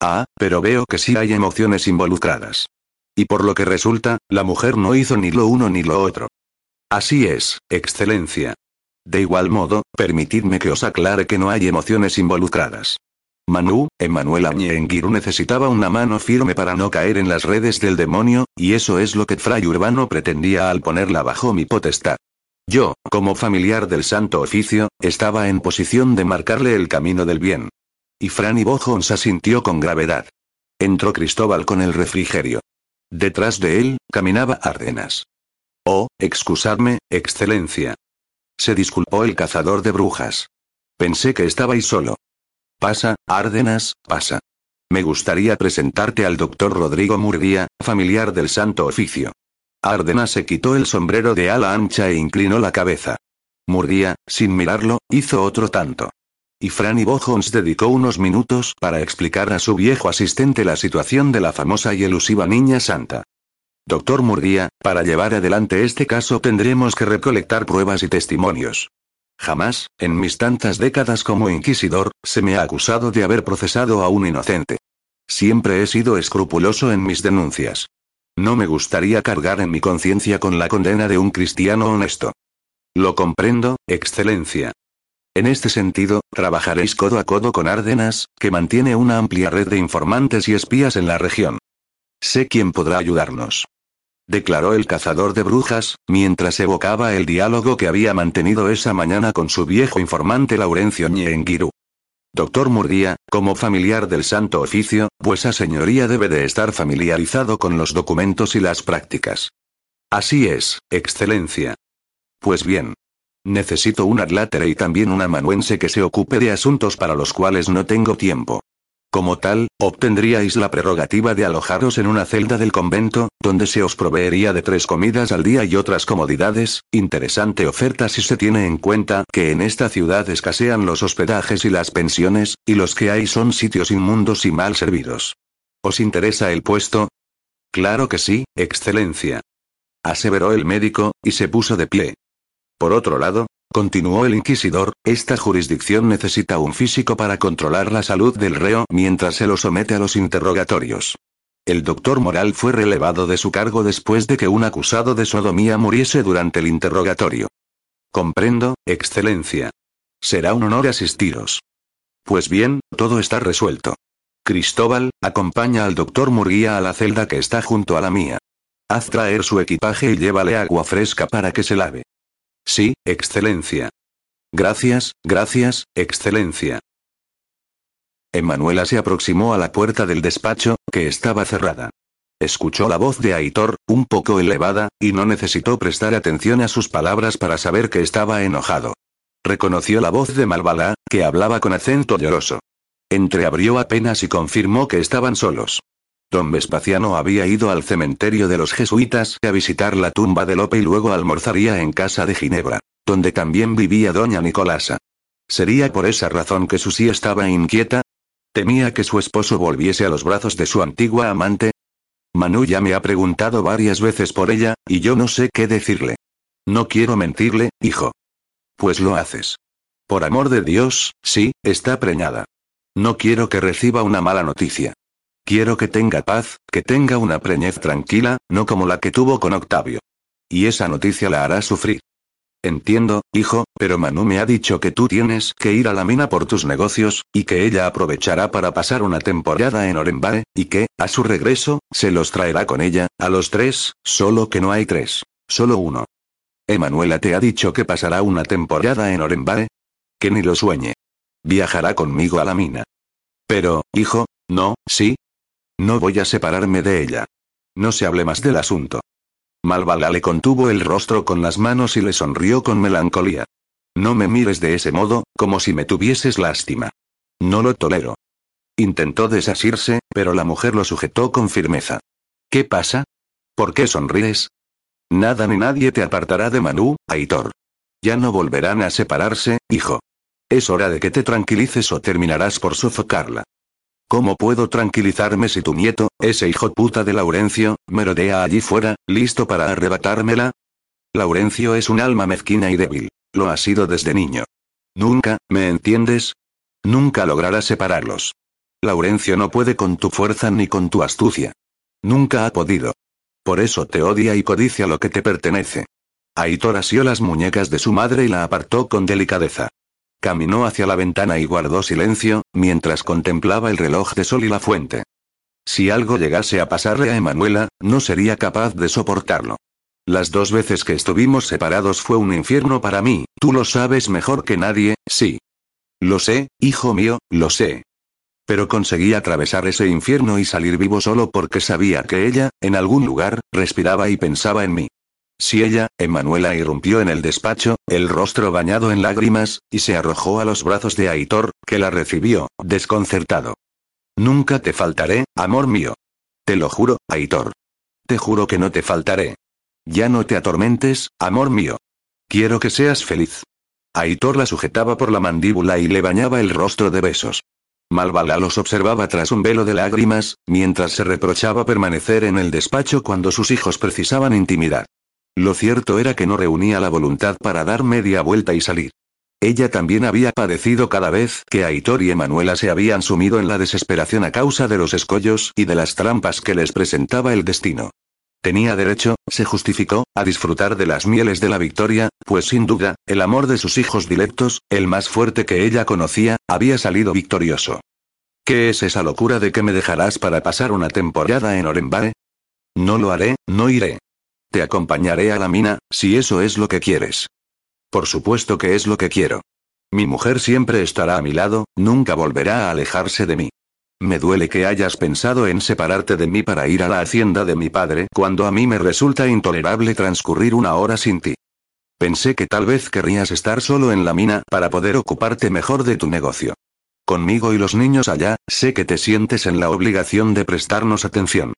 Ah, pero veo que sí hay emociones involucradas. Y por lo que resulta, la mujer no hizo ni lo uno ni lo otro. Así es, excelencia. De igual modo, permitidme que os aclare que no hay emociones involucradas. Manu, Emanuel Añenguiru necesitaba una mano firme para no caer en las redes del demonio, y eso es lo que Fray Urbano pretendía al ponerla bajo mi potestad. Yo, como familiar del Santo Oficio, estaba en posición de marcarle el camino del bien. Y Franny Bojons asintió con gravedad. Entró Cristóbal con el refrigerio. Detrás de él, caminaba Ardenas. Oh, excusadme, excelencia. Se disculpó el cazador de brujas. Pensé que estabais solo. Pasa, Ardenas, pasa. Me gustaría presentarte al doctor Rodrigo Murguía, familiar del Santo Oficio. Ardena se quitó el sombrero de ala ancha e inclinó la cabeza. Murguía, sin mirarlo, hizo otro tanto. Y Franny Bojones dedicó unos minutos para explicar a su viejo asistente la situación de la famosa y elusiva niña santa. Doctor Murguía, para llevar adelante este caso tendremos que recolectar pruebas y testimonios. Jamás, en mis tantas décadas como inquisidor, se me ha acusado de haber procesado a un inocente. Siempre he sido escrupuloso en mis denuncias. No me gustaría cargar en mi conciencia con la condena de un cristiano honesto. Lo comprendo, Excelencia. En este sentido, trabajaréis codo a codo con Árdenas, que mantiene una amplia red de informantes y espías en la región. Sé quién podrá ayudarnos. Declaró el cazador de brujas, mientras evocaba el diálogo que había mantenido esa mañana con su viejo informante Laurencio Ñenguirú. Doctor Murguía, como familiar del Santo Oficio, vuesa señoría debe de estar familiarizado con los documentos y las prácticas. Así es, Excelencia. Pues bien. Necesito un adlátere y también un amanuense que se ocupe de asuntos para los cuales no tengo tiempo. Como tal, obtendríais la prerrogativa de alojaros en una celda del convento, donde se os proveería de tres comidas al día y otras comodidades, interesante oferta si se tiene en cuenta que en esta ciudad escasean los hospedajes y las pensiones, y los que hay son sitios inmundos y mal servidos. ¿Os interesa el puesto? Claro que sí, Excelencia. Aseveró el médico, y se puso de pie. Por otro lado, Continuó el inquisidor, esta jurisdicción necesita un físico para controlar la salud del reo mientras se lo somete a los interrogatorios. El doctor Moral fue relevado de su cargo después de que un acusado de sodomía muriese durante el interrogatorio. Comprendo, Excelencia. Será un honor asistiros. Pues bien, todo está resuelto. Cristóbal, acompaña al doctor Murguía a la celda que está junto a la mía. Haz traer su equipaje y llévale agua fresca para que se lave. Sí, Excelencia. Gracias, gracias, Excelencia. Emanuela se aproximó a la puerta del despacho, que estaba cerrada. Escuchó la voz de Aitor, un poco elevada, y no necesitó prestar atención a sus palabras para saber que estaba enojado. Reconoció la voz de Malvala, que hablaba con acento lloroso. Entreabrió apenas y confirmó que estaban solos. Don Vespasiano había ido al cementerio de los jesuitas a visitar la tumba de Lope y luego almorzaría en casa de Ginebra, donde también vivía doña Nicolasa. ¿Sería por esa razón que Susi estaba inquieta? ¿Temía que su esposo volviese a los brazos de su antigua amante? Manu ya me ha preguntado varias veces por ella, y yo no sé qué decirle. No quiero mentirle, hijo. Pues lo haces. Por amor de Dios, sí, está preñada. No quiero que reciba una mala noticia. Quiero que tenga paz, que tenga una preñez tranquila, no como la que tuvo con Octavio. Y esa noticia la hará sufrir. Entiendo, hijo, pero Manu me ha dicho que tú tienes que ir a la mina por tus negocios, y que ella aprovechará para pasar una temporada en Orenbae, y que, a su regreso, se los traerá con ella, a los tres, solo que no hay tres. Solo uno. Emanuela te ha dicho que pasará una temporada en Orenbae. Que ni lo sueñe. Viajará conmigo a la mina. Pero, hijo, no, sí, no voy a separarme de ella. No se hable más del asunto. Malvala le contuvo el rostro con las manos y le sonrió con melancolía. No me mires de ese modo, como si me tuvieses lástima. No lo tolero. Intentó desasirse, pero la mujer lo sujetó con firmeza. ¿Qué pasa? ¿Por qué sonríes? Nada ni nadie te apartará de Manu, Aitor. Ya no volverán a separarse, hijo. Es hora de que te tranquilices o terminarás por sofocarla. ¿Cómo puedo tranquilizarme si tu nieto, ese hijo puta de Laurencio, merodea allí fuera, listo para arrebatármela? Laurencio es un alma mezquina y débil. Lo ha sido desde niño. Nunca, ¿me entiendes? Nunca logrará separarlos. Laurencio no puede con tu fuerza ni con tu astucia. Nunca ha podido. Por eso te odia y codicia lo que te pertenece. Aitor asió las muñecas de su madre y la apartó con delicadeza. Caminó hacia la ventana y guardó silencio, mientras contemplaba el reloj de sol y la fuente. Si algo llegase a pasarle a Emanuela, no sería capaz de soportarlo. Las dos veces que estuvimos separados fue un infierno para mí, tú lo sabes mejor que nadie, sí. Lo sé, hijo mío, lo sé. Pero conseguí atravesar ese infierno y salir vivo solo porque sabía que ella, en algún lugar, respiraba y pensaba en mí. Si ella, Emanuela irrumpió en el despacho, el rostro bañado en lágrimas, y se arrojó a los brazos de Aitor, que la recibió, desconcertado. Nunca te faltaré, amor mío. Te lo juro, Aitor. Te juro que no te faltaré. Ya no te atormentes, amor mío. Quiero que seas feliz. Aitor la sujetaba por la mandíbula y le bañaba el rostro de besos. Malvala los observaba tras un velo de lágrimas, mientras se reprochaba permanecer en el despacho cuando sus hijos precisaban intimidad. Lo cierto era que no reunía la voluntad para dar media vuelta y salir. Ella también había padecido cada vez que Aitor y Emanuela se habían sumido en la desesperación a causa de los escollos y de las trampas que les presentaba el destino. Tenía derecho, se justificó, a disfrutar de las mieles de la victoria, pues sin duda, el amor de sus hijos directos, el más fuerte que ella conocía, había salido victorioso. ¿Qué es esa locura de que me dejarás para pasar una temporada en Orenbae? No lo haré, no iré. Te acompañaré a la mina, si eso es lo que quieres. Por supuesto que es lo que quiero. Mi mujer siempre estará a mi lado, nunca volverá a alejarse de mí. Me duele que hayas pensado en separarte de mí para ir a la hacienda de mi padre cuando a mí me resulta intolerable transcurrir una hora sin ti. Pensé que tal vez querrías estar solo en la mina para poder ocuparte mejor de tu negocio. Conmigo y los niños allá, sé que te sientes en la obligación de prestarnos atención.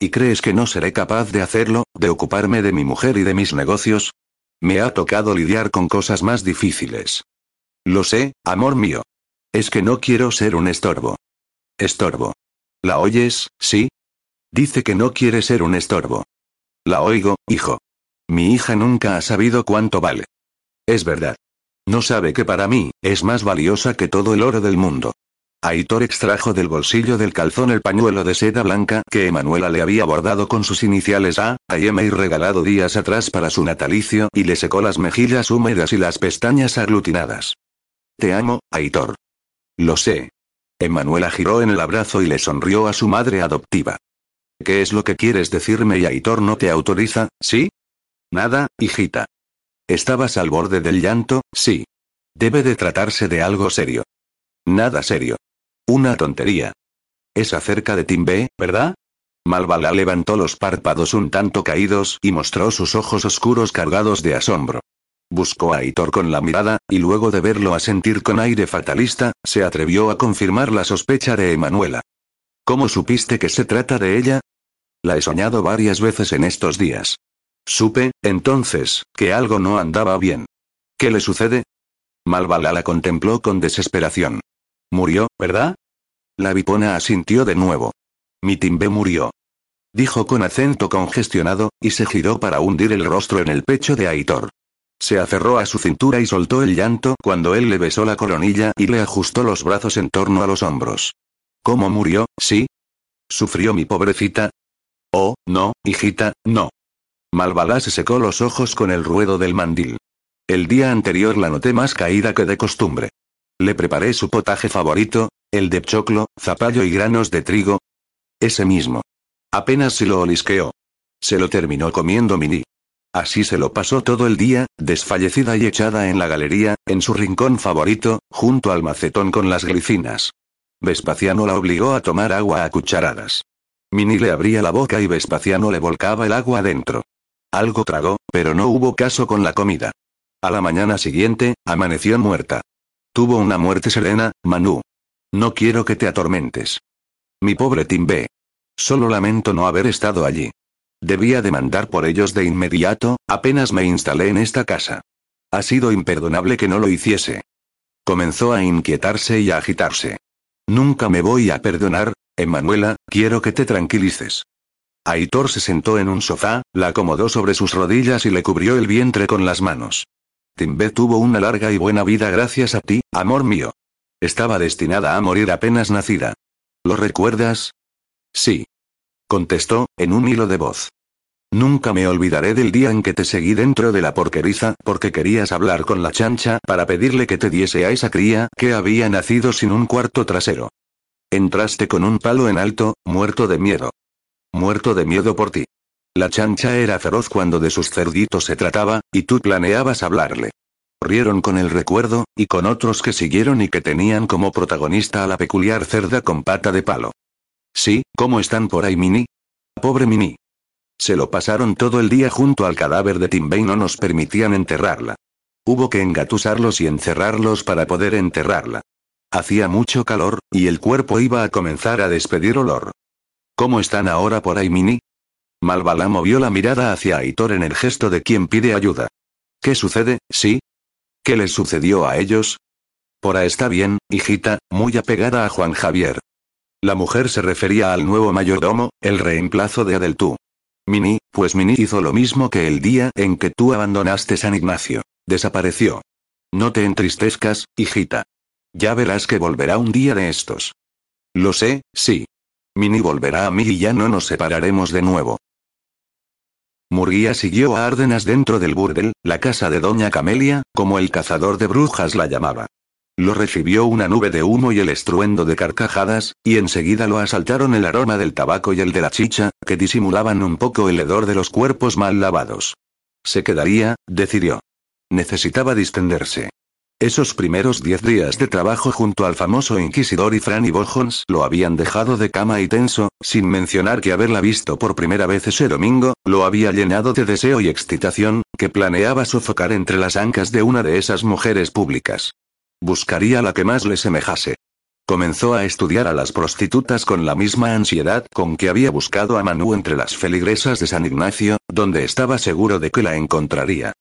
¿Y crees que no seré capaz de hacerlo, de ocuparme de mi mujer y de mis negocios? Me ha tocado lidiar con cosas más difíciles. Lo sé, amor mío. Es que no quiero ser un estorbo. Estorbo. ¿La oyes, sí? Dice que no quiere ser un estorbo. La oigo, hijo. Mi hija nunca ha sabido cuánto vale. Es verdad. No sabe que para mí, es más valiosa que todo el oro del mundo. Aitor extrajo del bolsillo del calzón el pañuelo de seda blanca que Emanuela le había bordado con sus iniciales A, A M y regalado días atrás para su natalicio y le secó las mejillas húmedas y las pestañas aglutinadas. Te amo, Aitor. Lo sé. Emanuela giró en el abrazo y le sonrió a su madre adoptiva. ¿Qué es lo que quieres decirme y Aitor no te autoriza, sí? Nada, hijita. Estabas al borde del llanto, sí. Debe de tratarse de algo serio. Nada serio. Una tontería. Es acerca de Timbe, ¿verdad? Malvala levantó los párpados un tanto caídos y mostró sus ojos oscuros cargados de asombro. Buscó a Aitor con la mirada, y luego de verlo asentir con aire fatalista, se atrevió a confirmar la sospecha de Emanuela. ¿Cómo supiste que se trata de ella? La he soñado varias veces en estos días. Supe, entonces, que algo no andaba bien. ¿Qué le sucede? Malvala la contempló con desesperación. Murió, ¿verdad? La vipona asintió de nuevo. Mi Timbe murió. Dijo con acento congestionado, y se giró para hundir el rostro en el pecho de Aitor. Se aferró a su cintura y soltó el llanto cuando él le besó la coronilla y le ajustó los brazos en torno a los hombros. ¿Cómo murió, sí? ¿Sufrió mi pobrecita? Oh, no, hijita, no. Malvalá se secó los ojos con el ruedo del mandil. El día anterior la noté más caída que de costumbre. Le preparé su potaje favorito, el de choclo, zapallo y granos de trigo. Ese mismo. Apenas si lo olisqueó. Se lo terminó comiendo Mini. Así se lo pasó todo el día, desfallecida y echada en la galería, en su rincón favorito, junto al macetón con las glicinas. Vespasiano la obligó a tomar agua a cucharadas. Mini le abría la boca y Vespasiano le volcaba el agua adentro. Algo tragó, pero no hubo caso con la comida. A la mañana siguiente, amaneció muerta. Tuvo una muerte serena, Manu. No quiero que te atormentes. Mi pobre Timbe. Solo lamento no haber estado allí. Debía demandar por ellos de inmediato, apenas me instalé en esta casa. Ha sido imperdonable que no lo hiciese. Comenzó a inquietarse y a agitarse. Nunca me voy a perdonar, Emanuela, quiero que te tranquilices. Aitor se sentó en un sofá, la acomodó sobre sus rodillas y le cubrió el vientre con las manos. Timbe tuvo una larga y buena vida gracias a ti, amor mío. Estaba destinada a morir apenas nacida. ¿Lo recuerdas? Sí contestó, en un hilo de voz. Nunca me olvidaré del día en que te seguí dentro de la porqueriza porque querías hablar con la chancha para pedirle que te diese a esa cría que había nacido sin un cuarto trasero. Entraste con un palo en alto, muerto de miedo. Muerto de miedo por ti. La chancha era feroz cuando de sus cerditos se trataba, y tú planeabas hablarle. Rieron con el recuerdo, y con otros que siguieron y que tenían como protagonista a la peculiar cerda con pata de palo. Sí, ¿cómo están por ahí Mini? Pobre Mini. Se lo pasaron todo el día junto al cadáver de Timbey y no nos permitían enterrarla. Hubo que engatusarlos y encerrarlos para poder enterrarla. Hacía mucho calor, y el cuerpo iba a comenzar a despedir olor. ¿Cómo están ahora por ahí Mini? Malvala movió la mirada hacia Aitor en el gesto de quien pide ayuda. ¿Qué sucede, sí? ¿Qué les sucedió a ellos? Por ahí está bien, hijita, muy apegada a Juan Javier. La mujer se refería al nuevo mayordomo, el reemplazo de Adeltú. Mini, pues Mini hizo lo mismo que el día en que tú abandonaste San Ignacio. Desapareció. No te entristezcas, hijita. Ya verás que volverá un día de estos. Lo sé, sí. Mini volverá a mí y ya no nos separaremos de nuevo. Murguía siguió a Árdenas dentro del burdel, la casa de Doña Camelia, como el cazador de brujas la llamaba. Lo recibió una nube de humo y el estruendo de carcajadas, y enseguida lo asaltaron el aroma del tabaco y el de la chicha, que disimulaban un poco el hedor de los cuerpos mal lavados. Se quedaría, decidió. Necesitaba distenderse. Esos primeros diez días de trabajo junto al famoso inquisidor y Franny Bojons lo habían dejado de cama y tenso, sin mencionar que haberla visto por primera vez ese domingo, lo había llenado de deseo y excitación, que planeaba sofocar entre las ancas de una de esas mujeres públicas. Buscaría la que más le semejase. Comenzó a estudiar a las prostitutas con la misma ansiedad con que había buscado a Manu entre las feligresas de San Ignacio, donde estaba seguro de que la encontraría.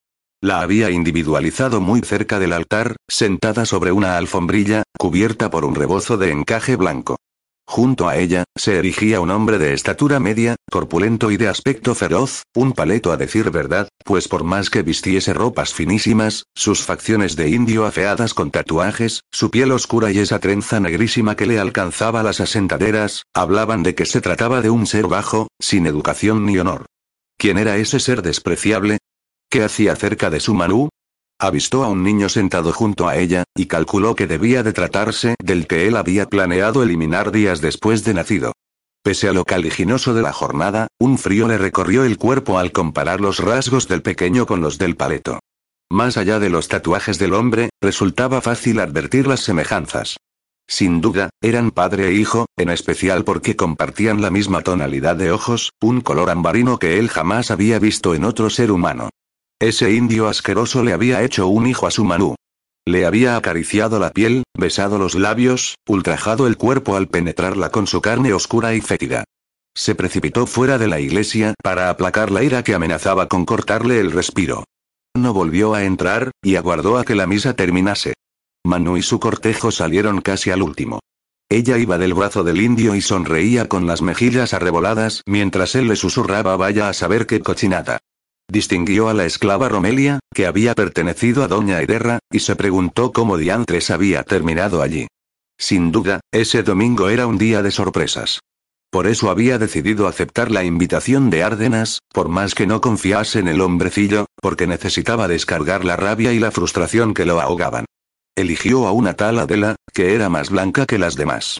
La había individualizado muy cerca del altar, sentada sobre una alfombrilla, cubierta por un rebozo de encaje blanco. Junto a ella, se erigía un hombre de estatura media, corpulento y de aspecto feroz, un paleto a decir verdad, pues por más que vistiese ropas finísimas, sus facciones de indio afeadas con tatuajes, su piel oscura y esa trenza negrísima que le alcanzaba las asentaderas, hablaban de que se trataba de un ser bajo, sin educación ni honor. ¿Quién era ese ser despreciable? ¿Qué hacía cerca de su Manu? Avistó a un niño sentado junto a ella, y calculó que debía de tratarse del que él había planeado eliminar días después de nacido. Pese a lo caliginoso de la jornada, un frío le recorrió el cuerpo al comparar los rasgos del pequeño con los del paleto. Más allá de los tatuajes del hombre, resultaba fácil advertir las semejanzas. Sin duda, eran padre e hijo, en especial porque compartían la misma tonalidad de ojos, un color ambarino que él jamás había visto en otro ser humano. Ese indio asqueroso le había hecho un hijo a su Manú. Le había acariciado la piel, besado los labios, ultrajado el cuerpo al penetrarla con su carne oscura y fétida. Se precipitó fuera de la iglesia para aplacar la ira que amenazaba con cortarle el respiro. No volvió a entrar, y aguardó a que la misa terminase. Manu y su cortejo salieron casi al último. Ella iba del brazo del indio y sonreía con las mejillas arreboladas mientras él le susurraba vaya a saber qué cochinata. Distinguió a la esclava Romelia, que había pertenecido a Doña Ederra, y se preguntó cómo diantres había terminado allí. Sin duda, ese domingo era un día de sorpresas. Por eso había decidido aceptar la invitación de Árdenas, por más que no confiase en el hombrecillo, porque necesitaba descargar la rabia y la frustración que lo ahogaban. Eligió a una tal Adela, que era más blanca que las demás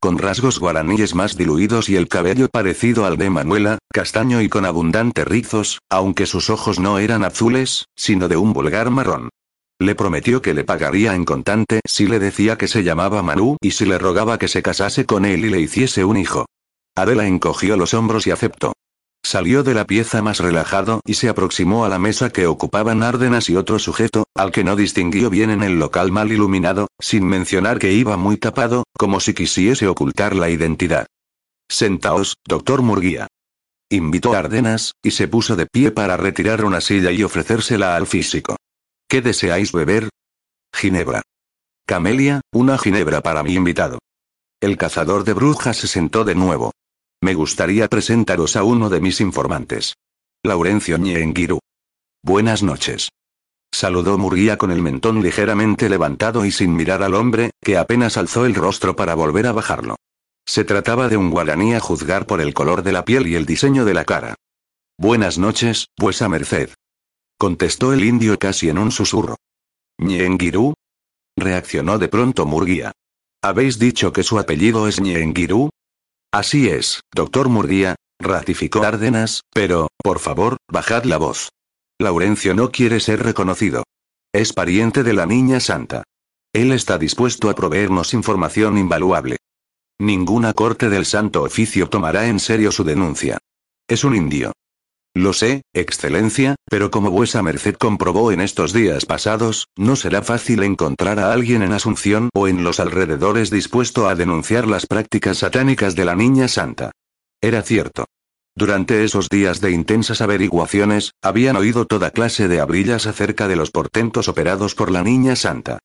con rasgos guaraníes más diluidos y el cabello parecido al de Manuela, castaño y con abundantes rizos, aunque sus ojos no eran azules, sino de un vulgar marrón. Le prometió que le pagaría en contante si le decía que se llamaba Manu y si le rogaba que se casase con él y le hiciese un hijo. Adela encogió los hombros y aceptó. Salió de la pieza más relajado y se aproximó a la mesa que ocupaban Árdenas y otro sujeto, al que no distinguió bien en el local mal iluminado, sin mencionar que iba muy tapado, como si quisiese ocultar la identidad. Sentaos, doctor Murguía. Invitó a Ardenas, y se puso de pie para retirar una silla y ofrecérsela al físico. ¿Qué deseáis beber? Ginebra. Camelia, una ginebra para mi invitado. El cazador de brujas se sentó de nuevo. Me gustaría presentaros a uno de mis informantes. Laurencio Ñenguirú. Buenas noches. Saludó Murguía con el mentón ligeramente levantado y sin mirar al hombre, que apenas alzó el rostro para volver a bajarlo. Se trataba de un guaraní a juzgar por el color de la piel y el diseño de la cara. Buenas noches, vuesa merced. Contestó el indio casi en un susurro. ¿Ñenguirú? Reaccionó de pronto Murguía. ¿Habéis dicho que su apellido es Ñenguirú? Así es, doctor Murguía, ratificó Árdenas, pero, por favor, bajad la voz. Laurencio no quiere ser reconocido. Es pariente de la niña santa. Él está dispuesto a proveernos información invaluable. Ninguna corte del santo oficio tomará en serio su denuncia. Es un indio. Lo sé, excelencia, pero como vuesa merced comprobó en estos días pasados, no será fácil encontrar a alguien en Asunción o en los alrededores dispuesto a denunciar las prácticas satánicas de la Niña Santa. Era cierto. Durante esos días de intensas averiguaciones, habían oído toda clase de abrillas acerca de los portentos operados por la Niña Santa.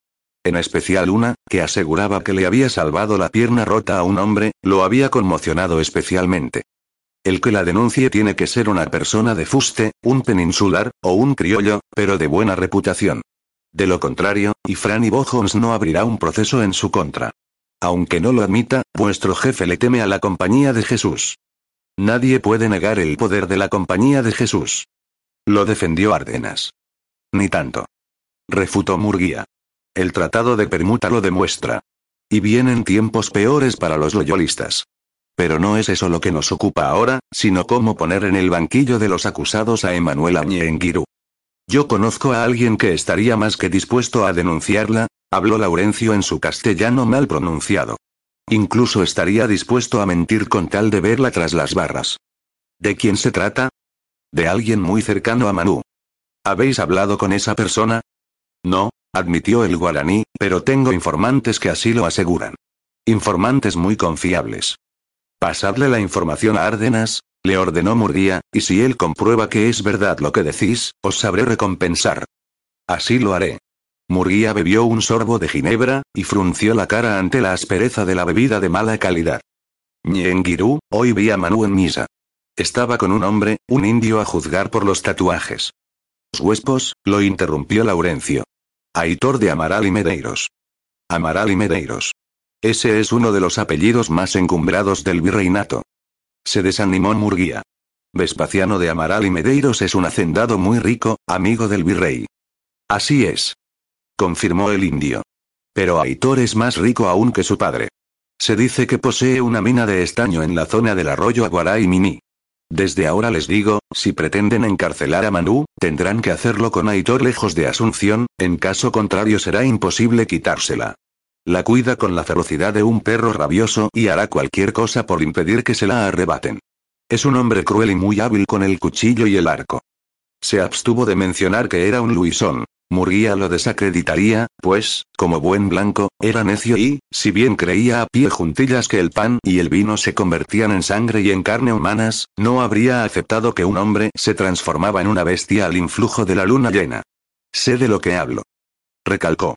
En especial una, que aseguraba que le había salvado la pierna rota a un hombre, lo había conmocionado especialmente. El que la denuncie tiene que ser una persona de fuste, un peninsular, o un criollo, pero de buena reputación. De lo contrario, y Franny Bojons no abrirá un proceso en su contra. Aunque no lo admita, vuestro jefe le teme a la compañía de Jesús. Nadie puede negar el poder de la compañía de Jesús. Lo defendió Ardenas. Ni tanto. Refutó Murguía. El tratado de permuta lo demuestra. Y vienen tiempos peores para los loyolistas. Pero no es eso lo que nos ocupa ahora, sino cómo poner en el banquillo de los acusados a Emanuel Añenguirú. Yo conozco a alguien que estaría más que dispuesto a denunciarla, habló Laurencio en su castellano mal pronunciado. Incluso estaría dispuesto a mentir con tal de verla tras las barras. ¿De quién se trata? De alguien muy cercano a Manu. ¿Habéis hablado con esa persona? No, admitió el guaraní, pero tengo informantes que así lo aseguran. Informantes muy confiables. Pasadle la información a Árdenas, le ordenó Murguía, y si él comprueba que es verdad lo que decís, os sabré recompensar. Así lo haré. Murguía bebió un sorbo de ginebra, y frunció la cara ante la aspereza de la bebida de mala calidad. Ñengirú, hoy vi a Manu en misa. Estaba con un hombre, un indio a juzgar por los tatuajes. Los huespos, lo interrumpió Laurencio. Aitor de Amaral y Medeiros. Amaral y Medeiros. Ese es uno de los apellidos más encumbrados del virreinato. Se desanimó Murguía. Vespasiano de Amaral y Medeiros es un hacendado muy rico, amigo del virrey. Así es. Confirmó el indio. Pero Aitor es más rico aún que su padre. Se dice que posee una mina de estaño en la zona del arroyo Aguará y Mini. Desde ahora les digo, si pretenden encarcelar a Manu, tendrán que hacerlo con Aitor lejos de Asunción, en caso contrario será imposible quitársela. La cuida con la ferocidad de un perro rabioso y hará cualquier cosa por impedir que se la arrebaten. Es un hombre cruel y muy hábil con el cuchillo y el arco. Se abstuvo de mencionar que era un Luisón. Murguía lo desacreditaría, pues, como buen blanco, era necio y, si bien creía a pie juntillas que el pan y el vino se convertían en sangre y en carne humanas, no habría aceptado que un hombre se transformaba en una bestia al influjo de la luna llena. Sé de lo que hablo. Recalcó.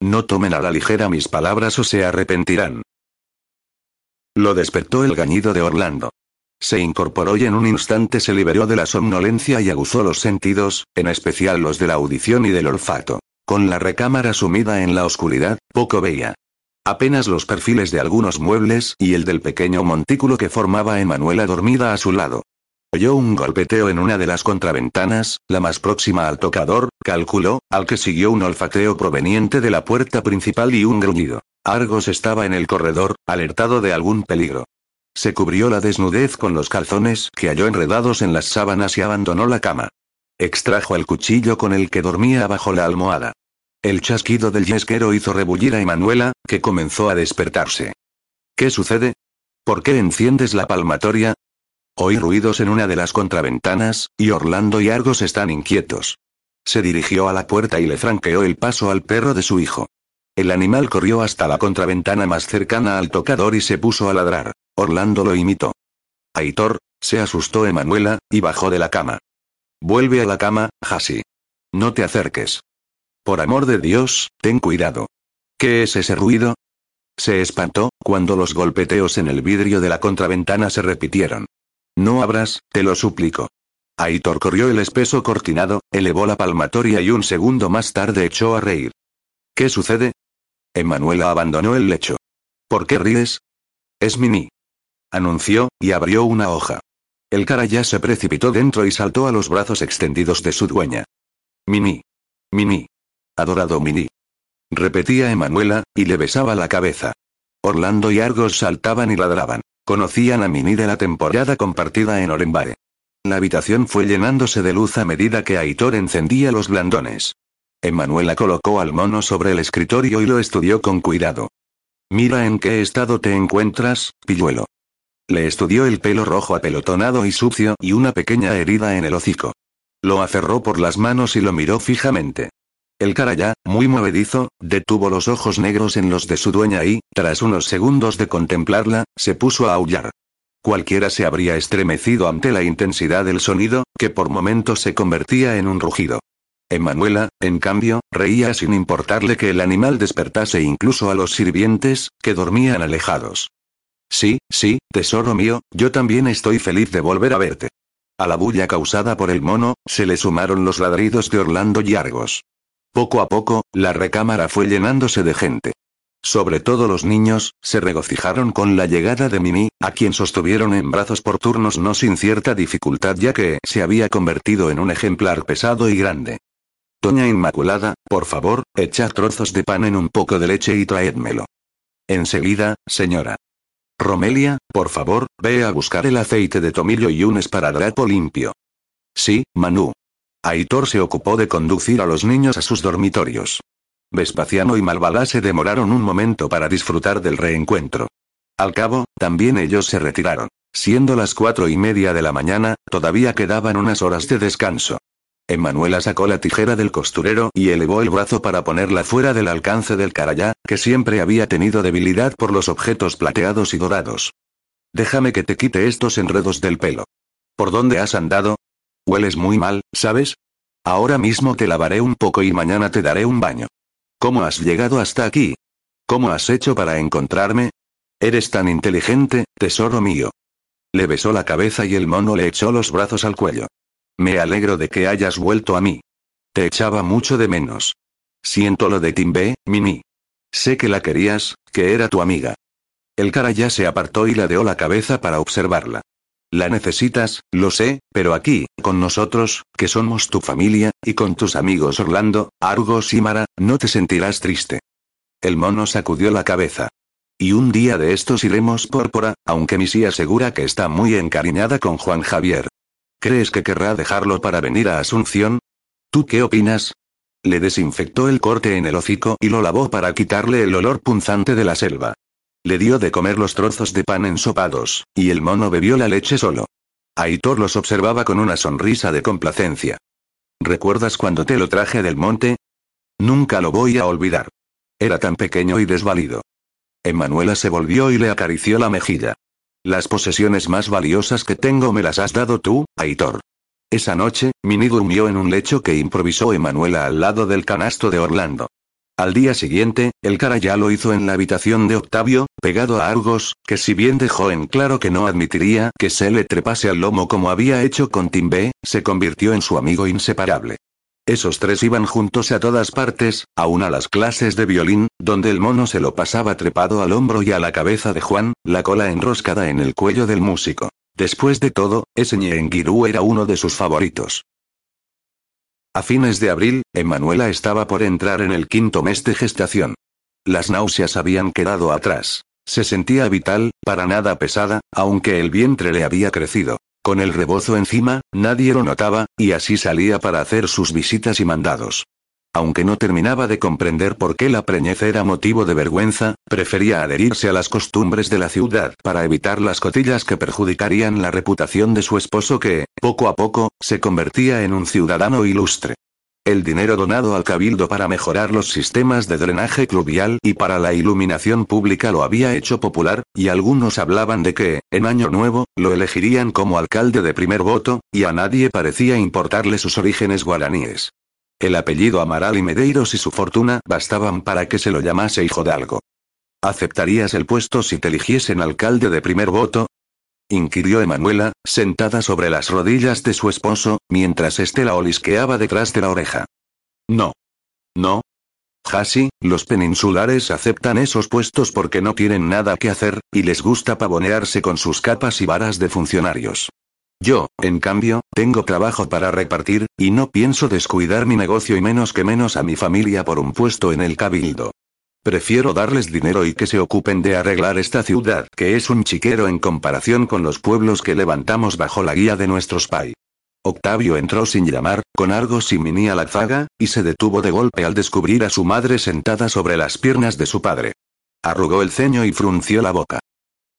No tomen a la ligera mis palabras o se arrepentirán. Lo despertó el gañido de Orlando. Se incorporó y en un instante se liberó de la somnolencia y aguzó los sentidos, en especial los de la audición y del olfato. Con la recámara sumida en la oscuridad, poco veía. Apenas los perfiles de algunos muebles y el del pequeño montículo que formaba Emanuela dormida a su lado. Oyó un golpeteo en una de las contraventanas, la más próxima al tocador, calculó, al que siguió un olfateo proveniente de la puerta principal y un gruñido. Argos estaba en el corredor, alertado de algún peligro. Se cubrió la desnudez con los calzones que halló enredados en las sábanas y abandonó la cama. Extrajo el cuchillo con el que dormía bajo la almohada. El chasquido del yesquero hizo rebullir a Emanuela, que comenzó a despertarse. ¿Qué sucede? ¿Por qué enciendes la palmatoria? Oí ruidos en una de las contraventanas, y Orlando y Argos están inquietos. Se dirigió a la puerta y le franqueó el paso al perro de su hijo. El animal corrió hasta la contraventana más cercana al tocador y se puso a ladrar. Orlando lo imitó. Aitor, se asustó Emanuela, y bajó de la cama. Vuelve a la cama, Hasi. No te acerques. Por amor de Dios, ten cuidado. ¿Qué es ese ruido? Se espantó, cuando los golpeteos en el vidrio de la contraventana se repitieron. No abras, te lo suplico. Aitor corrió el espeso cortinado, elevó la palmatoria y un segundo más tarde echó a reír. ¿Qué sucede? Emanuela abandonó el lecho. ¿Por qué ríes? Es Mini. Anunció, y abrió una hoja. El cara ya se precipitó dentro y saltó a los brazos extendidos de su dueña. Mini. Mini. Adorado Mini. Repetía Emanuela, y le besaba la cabeza. Orlando y Argos saltaban y ladraban. Conocían a Mini de la temporada compartida en Orenbae. La habitación fue llenándose de luz a medida que Aitor encendía los blandones. Emanuela colocó al mono sobre el escritorio y lo estudió con cuidado. Mira en qué estado te encuentras, pilluelo. Le estudió el pelo rojo apelotonado y sucio y una pequeña herida en el hocico. Lo aferró por las manos y lo miró fijamente. El carayá, muy movedizo, detuvo los ojos negros en los de su dueña y, tras unos segundos de contemplarla, se puso a aullar. Cualquiera se habría estremecido ante la intensidad del sonido, que por momentos se convertía en un rugido. Emanuela, en cambio, reía sin importarle que el animal despertase incluso a los sirvientes, que dormían alejados. Sí, sí, tesoro mío, yo también estoy feliz de volver a verte. A la bulla causada por el mono, se le sumaron los ladridos de Orlando y Argos. Poco a poco, la recámara fue llenándose de gente. Sobre todo los niños, se regocijaron con la llegada de Mimi, a quien sostuvieron en brazos por turnos no sin cierta dificultad ya que se había convertido en un ejemplar pesado y grande. Doña Inmaculada, por favor, echad trozos de pan en un poco de leche y traédmelo. Enseguida, señora. Romelia, por favor, ve a buscar el aceite de tomillo y un esparadrapo limpio. Sí, Manu. Aitor se ocupó de conducir a los niños a sus dormitorios. Vespasiano y Malvalá se demoraron un momento para disfrutar del reencuentro. Al cabo, también ellos se retiraron. Siendo las cuatro y media de la mañana, todavía quedaban unas horas de descanso. Emanuela sacó la tijera del costurero y elevó el brazo para ponerla fuera del alcance del carayá, que siempre había tenido debilidad por los objetos plateados y dorados. Déjame que te quite estos enredos del pelo. ¿Por dónde has andado? Hueles muy mal, ¿sabes? Ahora mismo te lavaré un poco y mañana te daré un baño. ¿Cómo has llegado hasta aquí? ¿Cómo has hecho para encontrarme? Eres tan inteligente, tesoro mío. Le besó la cabeza y el mono le echó los brazos al cuello. Me alegro de que hayas vuelto a mí. Te echaba mucho de menos. Siento lo de Timbe, Mimi. Sé que la querías, que era tu amiga. El cara ya se apartó y ladeó la cabeza para observarla. La necesitas, lo sé, pero aquí, con nosotros, que somos tu familia, y con tus amigos Orlando, Argos y Mara, no te sentirás triste. El mono sacudió la cabeza. Y un día de estos iremos pórpora, aunque Missy asegura que está muy encariñada con Juan Javier. ¿Crees que querrá dejarlo para venir a Asunción? ¿Tú qué opinas? Le desinfectó el corte en el hocico y lo lavó para quitarle el olor punzante de la selva. Le dio de comer los trozos de pan ensopados, y el mono bebió la leche solo. Aitor los observaba con una sonrisa de complacencia. ¿Recuerdas cuando te lo traje del monte? Nunca lo voy a olvidar. Era tan pequeño y desvalido. Emanuela se volvió y le acarició la mejilla. Las posesiones más valiosas que tengo me las has dado tú, Aitor. Esa noche, Mini durmió en un lecho que improvisó Emanuela al lado del canasto de Orlando. Al día siguiente, el cara ya lo hizo en la habitación de Octavio, pegado a Argos, que si bien dejó en claro que no admitiría que se le trepase al lomo como había hecho con Timbe, se convirtió en su amigo inseparable. Esos tres iban juntos a todas partes, aún a las clases de violín, donde el mono se lo pasaba trepado al hombro y a la cabeza de Juan, la cola enroscada en el cuello del músico. Después de todo, ese Ñenguirú era uno de sus favoritos. A fines de abril, Emanuela estaba por entrar en el quinto mes de gestación. Las náuseas habían quedado atrás. Se sentía vital, para nada pesada, aunque el vientre le había crecido. Con el rebozo encima, nadie lo notaba, y así salía para hacer sus visitas y mandados. Aunque no terminaba de comprender por qué la preñez era motivo de vergüenza, prefería adherirse a las costumbres de la ciudad para evitar las cotillas que perjudicarían la reputación de su esposo que, poco a poco, se convertía en un ciudadano ilustre. El dinero donado al cabildo para mejorar los sistemas de drenaje pluvial y para la iluminación pública lo había hecho popular, y algunos hablaban de que, en Año Nuevo, lo elegirían como alcalde de primer voto, y a nadie parecía importarle sus orígenes guaraníes. El apellido Amaral y Medeiros y su fortuna bastaban para que se lo llamase hijo de algo. ¿Aceptarías el puesto si te eligiesen alcalde de primer voto? inquirió Emanuela, sentada sobre las rodillas de su esposo, mientras éste la olisqueaba detrás de la oreja. No. No. Hasi, los peninsulares aceptan esos puestos porque no tienen nada que hacer, y les gusta pavonearse con sus capas y varas de funcionarios. Yo, en cambio, tengo trabajo para repartir, y no pienso descuidar mi negocio y menos que menos a mi familia por un puesto en el cabildo. Prefiero darles dinero y que se ocupen de arreglar esta ciudad, que es un chiquero en comparación con los pueblos que levantamos bajo la guía de nuestros pais. Octavio entró sin llamar, con Argos y Mini a la zaga, y se detuvo de golpe al descubrir a su madre sentada sobre las piernas de su padre. Arrugó el ceño y frunció la boca.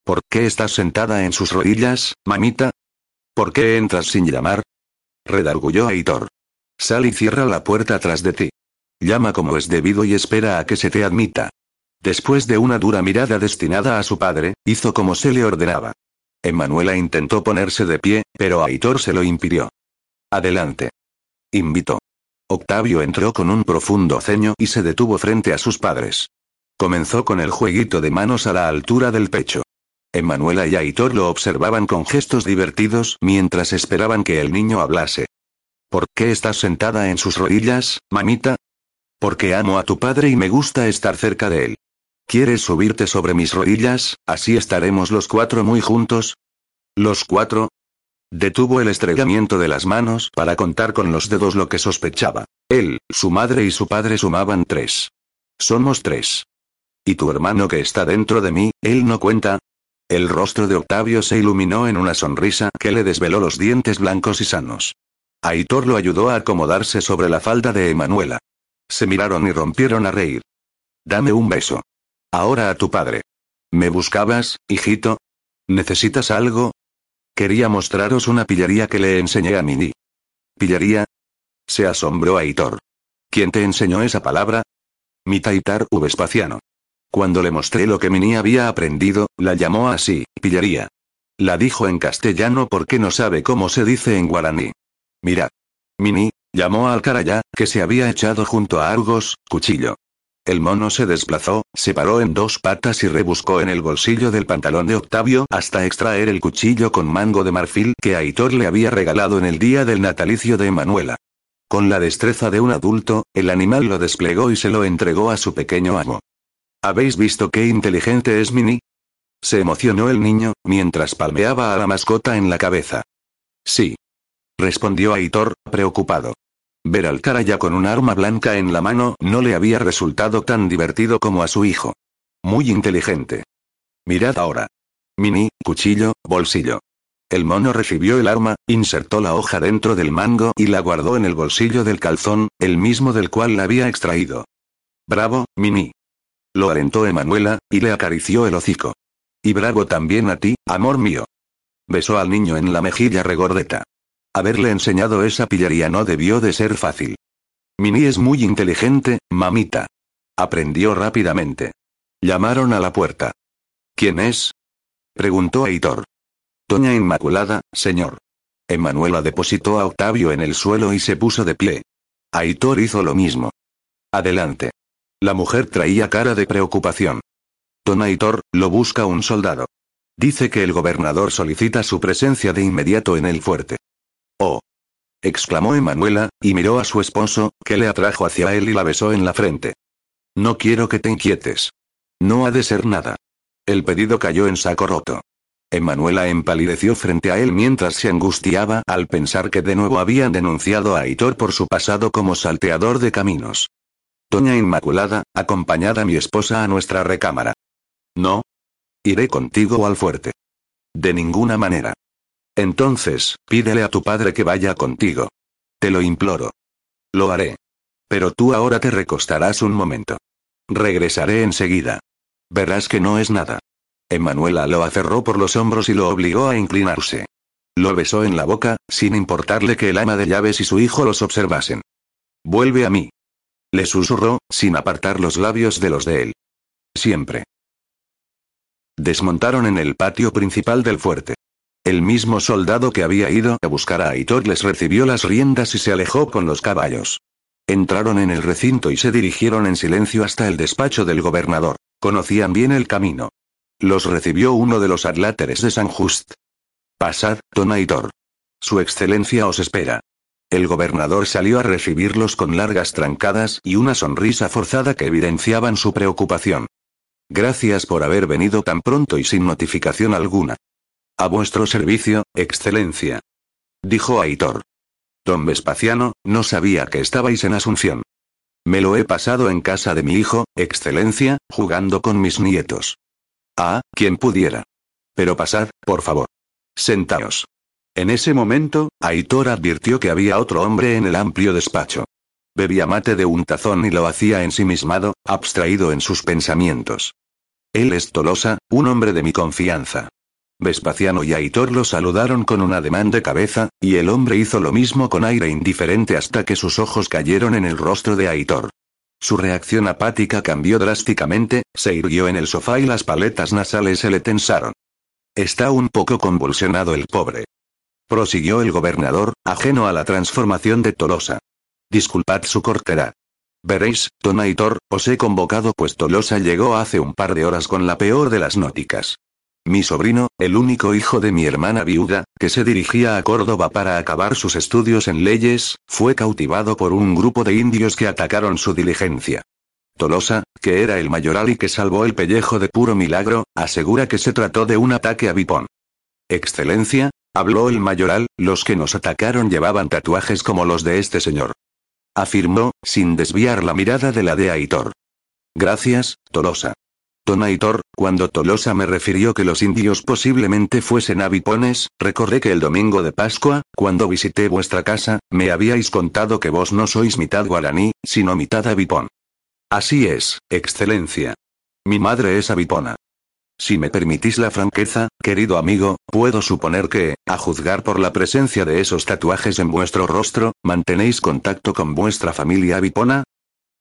¿Por qué estás sentada en sus rodillas, mamita? ¿Por qué entras sin llamar? Redargulló Aitor. Sal y cierra la puerta tras de ti. Llama como es debido y espera a que se te admita. Después de una dura mirada destinada a su padre, hizo como se le ordenaba. Emanuela intentó ponerse de pie, pero Aitor se lo impidió. Adelante. Invitó. Octavio entró con un profundo ceño y se detuvo frente a sus padres. Comenzó con el jueguito de manos a la altura del pecho. Emanuela y Aitor lo observaban con gestos divertidos mientras esperaban que el niño hablase. ¿Por qué estás sentada en sus rodillas, mamita? Porque amo a tu padre y me gusta estar cerca de él. ¿Quieres subirte sobre mis rodillas, así estaremos los cuatro muy juntos? ¿Los cuatro? Detuvo el estregamiento de las manos para contar con los dedos lo que sospechaba. Él, su madre y su padre sumaban tres. Somos tres. ¿Y tu hermano que está dentro de mí, él no cuenta? El rostro de Octavio se iluminó en una sonrisa que le desveló los dientes blancos y sanos. Aitor lo ayudó a acomodarse sobre la falda de Emanuela. Se miraron y rompieron a reír. Dame un beso. Ahora a tu padre. ¿Me buscabas, hijito? ¿Necesitas algo? Quería mostraros una pillería que le enseñé a Mini. ¿Pillería? Se asombró Aitor. ¿Quién te enseñó esa palabra? Mi taitar Vespasiano. Cuando le mostré lo que Mini había aprendido, la llamó así, pillería. La dijo en castellano porque no sabe cómo se dice en guaraní. Mirad. Mini, llamó al carayá, que se había echado junto a Argos, cuchillo. El mono se desplazó, se paró en dos patas y rebuscó en el bolsillo del pantalón de Octavio hasta extraer el cuchillo con mango de marfil que Aitor le había regalado en el día del natalicio de Emanuela. Con la destreza de un adulto, el animal lo desplegó y se lo entregó a su pequeño amo. ¿Habéis visto qué inteligente es Mini? Se emocionó el niño, mientras palmeaba a la mascota en la cabeza. Sí. Respondió Aitor, preocupado. Ver al cara ya con un arma blanca en la mano no le había resultado tan divertido como a su hijo. Muy inteligente. Mirad ahora. Mini, cuchillo, bolsillo. El mono recibió el arma, insertó la hoja dentro del mango y la guardó en el bolsillo del calzón, el mismo del cual la había extraído. Bravo, Mini. Lo alentó Emanuela, y le acarició el hocico. Y bravo también a ti, amor mío. Besó al niño en la mejilla regordeta. Haberle enseñado esa pillería no debió de ser fácil. Mini es muy inteligente, mamita. Aprendió rápidamente. Llamaron a la puerta. ¿Quién es? preguntó Aitor. Doña Inmaculada, señor. Emanuela depositó a Octavio en el suelo y se puso de pie. Aitor hizo lo mismo. Adelante. La mujer traía cara de preocupación. Aitor, lo busca un soldado. Dice que el gobernador solicita su presencia de inmediato en el fuerte. Oh. exclamó Emanuela, y miró a su esposo, que le atrajo hacia él y la besó en la frente. No quiero que te inquietes. No ha de ser nada. El pedido cayó en saco roto. Emanuela empalideció frente a él mientras se angustiaba al pensar que de nuevo habían denunciado a Aitor por su pasado como salteador de caminos. Doña Inmaculada, acompañad a mi esposa a nuestra recámara. No. Iré contigo al fuerte. De ninguna manera. Entonces, pídele a tu padre que vaya contigo. Te lo imploro. Lo haré. Pero tú ahora te recostarás un momento. Regresaré enseguida. Verás que no es nada. Emanuela lo aferró por los hombros y lo obligó a inclinarse. Lo besó en la boca, sin importarle que el ama de llaves y su hijo los observasen. Vuelve a mí. Le susurró, sin apartar los labios de los de él. Siempre. Desmontaron en el patio principal del fuerte. El mismo soldado que había ido a buscar a Aitor les recibió las riendas y se alejó con los caballos. Entraron en el recinto y se dirigieron en silencio hasta el despacho del gobernador. Conocían bien el camino. Los recibió uno de los adláteres de San Just. Pasad, don Aitor. Su excelencia os espera. El gobernador salió a recibirlos con largas trancadas y una sonrisa forzada que evidenciaban su preocupación. Gracias por haber venido tan pronto y sin notificación alguna. A vuestro servicio, excelencia. Dijo Aitor. Don Vespasiano, no sabía que estabais en Asunción. Me lo he pasado en casa de mi hijo, excelencia, jugando con mis nietos. Ah, quien pudiera. Pero pasad, por favor. Sentaos. En ese momento, Aitor advirtió que había otro hombre en el amplio despacho. Bebía mate de un tazón y lo hacía ensimismado, abstraído en sus pensamientos. Él es Tolosa, un hombre de mi confianza. Vespasiano y Aitor lo saludaron con un ademán de cabeza, y el hombre hizo lo mismo con aire indiferente hasta que sus ojos cayeron en el rostro de Aitor. Su reacción apática cambió drásticamente, se irguió en el sofá y las paletas nasales se le tensaron. Está un poco convulsionado el pobre. Prosiguió el gobernador, ajeno a la transformación de Tolosa. Disculpad su cortedad. Veréis, don Aitor, os he convocado pues Tolosa llegó hace un par de horas con la peor de las nóticas. Mi sobrino, el único hijo de mi hermana viuda, que se dirigía a Córdoba para acabar sus estudios en leyes, fue cautivado por un grupo de indios que atacaron su diligencia. Tolosa, que era el mayoral y que salvó el pellejo de puro milagro, asegura que se trató de un ataque a Bipón. Excelencia, habló el mayoral, los que nos atacaron llevaban tatuajes como los de este señor. Afirmó, sin desviar la mirada de la de Aitor. Gracias, Tolosa. Tonaitor, cuando Tolosa me refirió que los indios posiblemente fuesen avipones, recordé que el domingo de Pascua, cuando visité vuestra casa, me habíais contado que vos no sois mitad guaraní, sino mitad avipón. Así es, excelencia. Mi madre es avipona. Si me permitís la franqueza, querido amigo, puedo suponer que, a juzgar por la presencia de esos tatuajes en vuestro rostro, mantenéis contacto con vuestra familia avipona,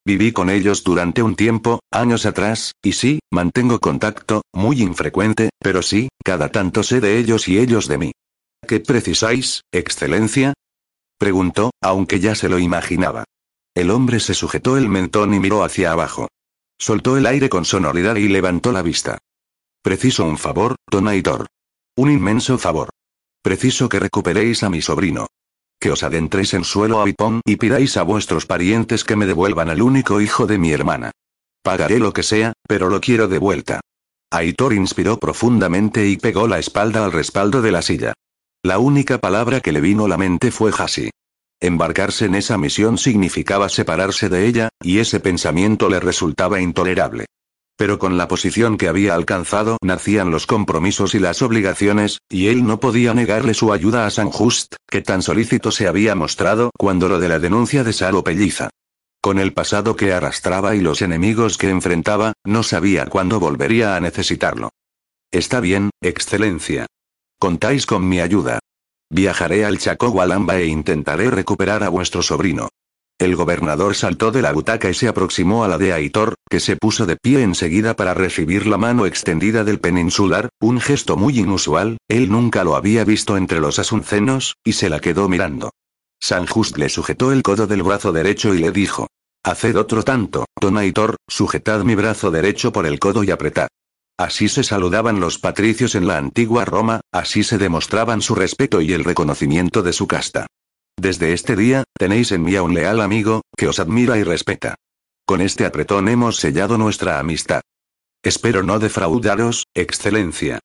Viví con ellos durante un tiempo, años atrás, y sí, mantengo contacto, muy infrecuente, pero sí, cada tanto sé de ellos y ellos de mí. ¿Qué precisáis, excelencia? Preguntó, aunque ya se lo imaginaba. El hombre se sujetó el mentón y miró hacia abajo. Soltó el aire con sonoridad y levantó la vista. Preciso un favor, Tonaitor. Un inmenso favor. Preciso que recuperéis a mi sobrino que os adentréis en suelo avipón y pidáis a vuestros parientes que me devuelvan al único hijo de mi hermana. Pagaré lo que sea, pero lo quiero de vuelta. Aitor inspiró profundamente y pegó la espalda al respaldo de la silla. La única palabra que le vino a la mente fue Hasi. Embarcarse en esa misión significaba separarse de ella, y ese pensamiento le resultaba intolerable. Pero con la posición que había alcanzado nacían los compromisos y las obligaciones, y él no podía negarle su ayuda a San Just, que tan solícito se había mostrado cuando lo de la denuncia de Salo Pelliza. Con el pasado que arrastraba y los enemigos que enfrentaba, no sabía cuándo volvería a necesitarlo. Está bien, Excelencia. Contáis con mi ayuda. Viajaré al Chaco Gualamba e intentaré recuperar a vuestro sobrino. El gobernador saltó de la butaca y se aproximó a la de Aitor, que se puso de pie enseguida para recibir la mano extendida del peninsular, un gesto muy inusual, él nunca lo había visto entre los asuncenos, y se la quedó mirando. San Just le sujetó el codo del brazo derecho y le dijo. Haced otro tanto, don Aitor, sujetad mi brazo derecho por el codo y apretad. Así se saludaban los patricios en la antigua Roma, así se demostraban su respeto y el reconocimiento de su casta. Desde este día, tenéis en mí a un leal amigo, que os admira y respeta. Con este apretón hemos sellado nuestra amistad. Espero no defraudaros, excelencia.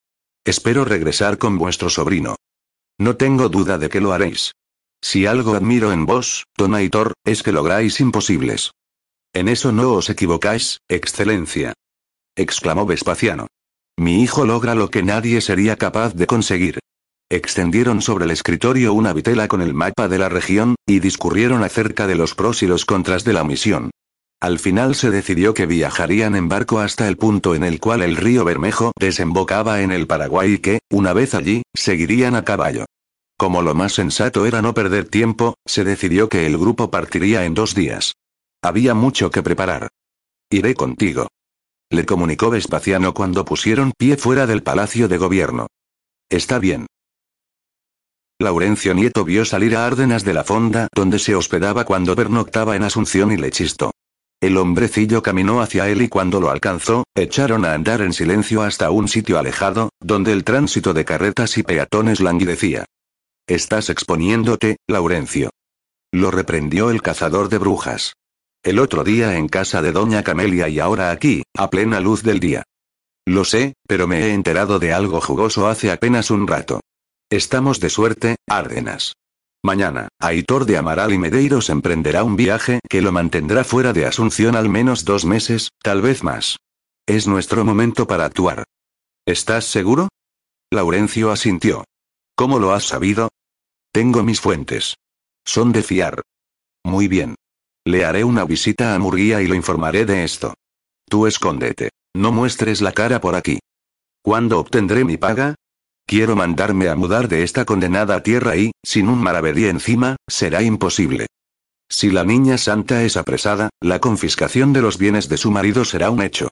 Espero regresar con vuestro sobrino. No tengo duda de que lo haréis. Si algo admiro en vos, don Aitor, es que lográis imposibles. En eso no os equivocáis, excelencia. exclamó Vespasiano. Mi hijo logra lo que nadie sería capaz de conseguir. Extendieron sobre el escritorio una vitela con el mapa de la región, y discurrieron acerca de los pros y los contras de la misión. Al final se decidió que viajarían en barco hasta el punto en el cual el río Bermejo desembocaba en el Paraguay y que, una vez allí, seguirían a caballo. Como lo más sensato era no perder tiempo, se decidió que el grupo partiría en dos días. Había mucho que preparar. Iré contigo. Le comunicó Vespasiano cuando pusieron pie fuera del palacio de gobierno. Está bien. Laurencio Nieto vio salir a Árdenas de la fonda donde se hospedaba cuando pernoctaba en Asunción y le chistó. El hombrecillo caminó hacia él y cuando lo alcanzó, echaron a andar en silencio hasta un sitio alejado, donde el tránsito de carretas y peatones languidecía. Estás exponiéndote, Laurencio. Lo reprendió el cazador de brujas. El otro día en casa de doña Camelia y ahora aquí, a plena luz del día. Lo sé, pero me he enterado de algo jugoso hace apenas un rato. Estamos de suerte, Árdenas. Mañana, Aitor de Amaral y Medeiros emprenderá un viaje que lo mantendrá fuera de Asunción al menos dos meses, tal vez más. Es nuestro momento para actuar. ¿Estás seguro? Laurencio asintió. ¿Cómo lo has sabido? Tengo mis fuentes. Son de fiar. Muy bien. Le haré una visita a Murguía y lo informaré de esto. Tú escóndete. No muestres la cara por aquí. ¿Cuándo obtendré mi paga? Quiero mandarme a mudar de esta condenada tierra y, sin un maravedí encima, será imposible. Si la niña santa es apresada, la confiscación de los bienes de su marido será un hecho.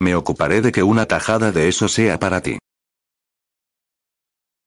Me ocuparé de que una tajada de eso sea para ti.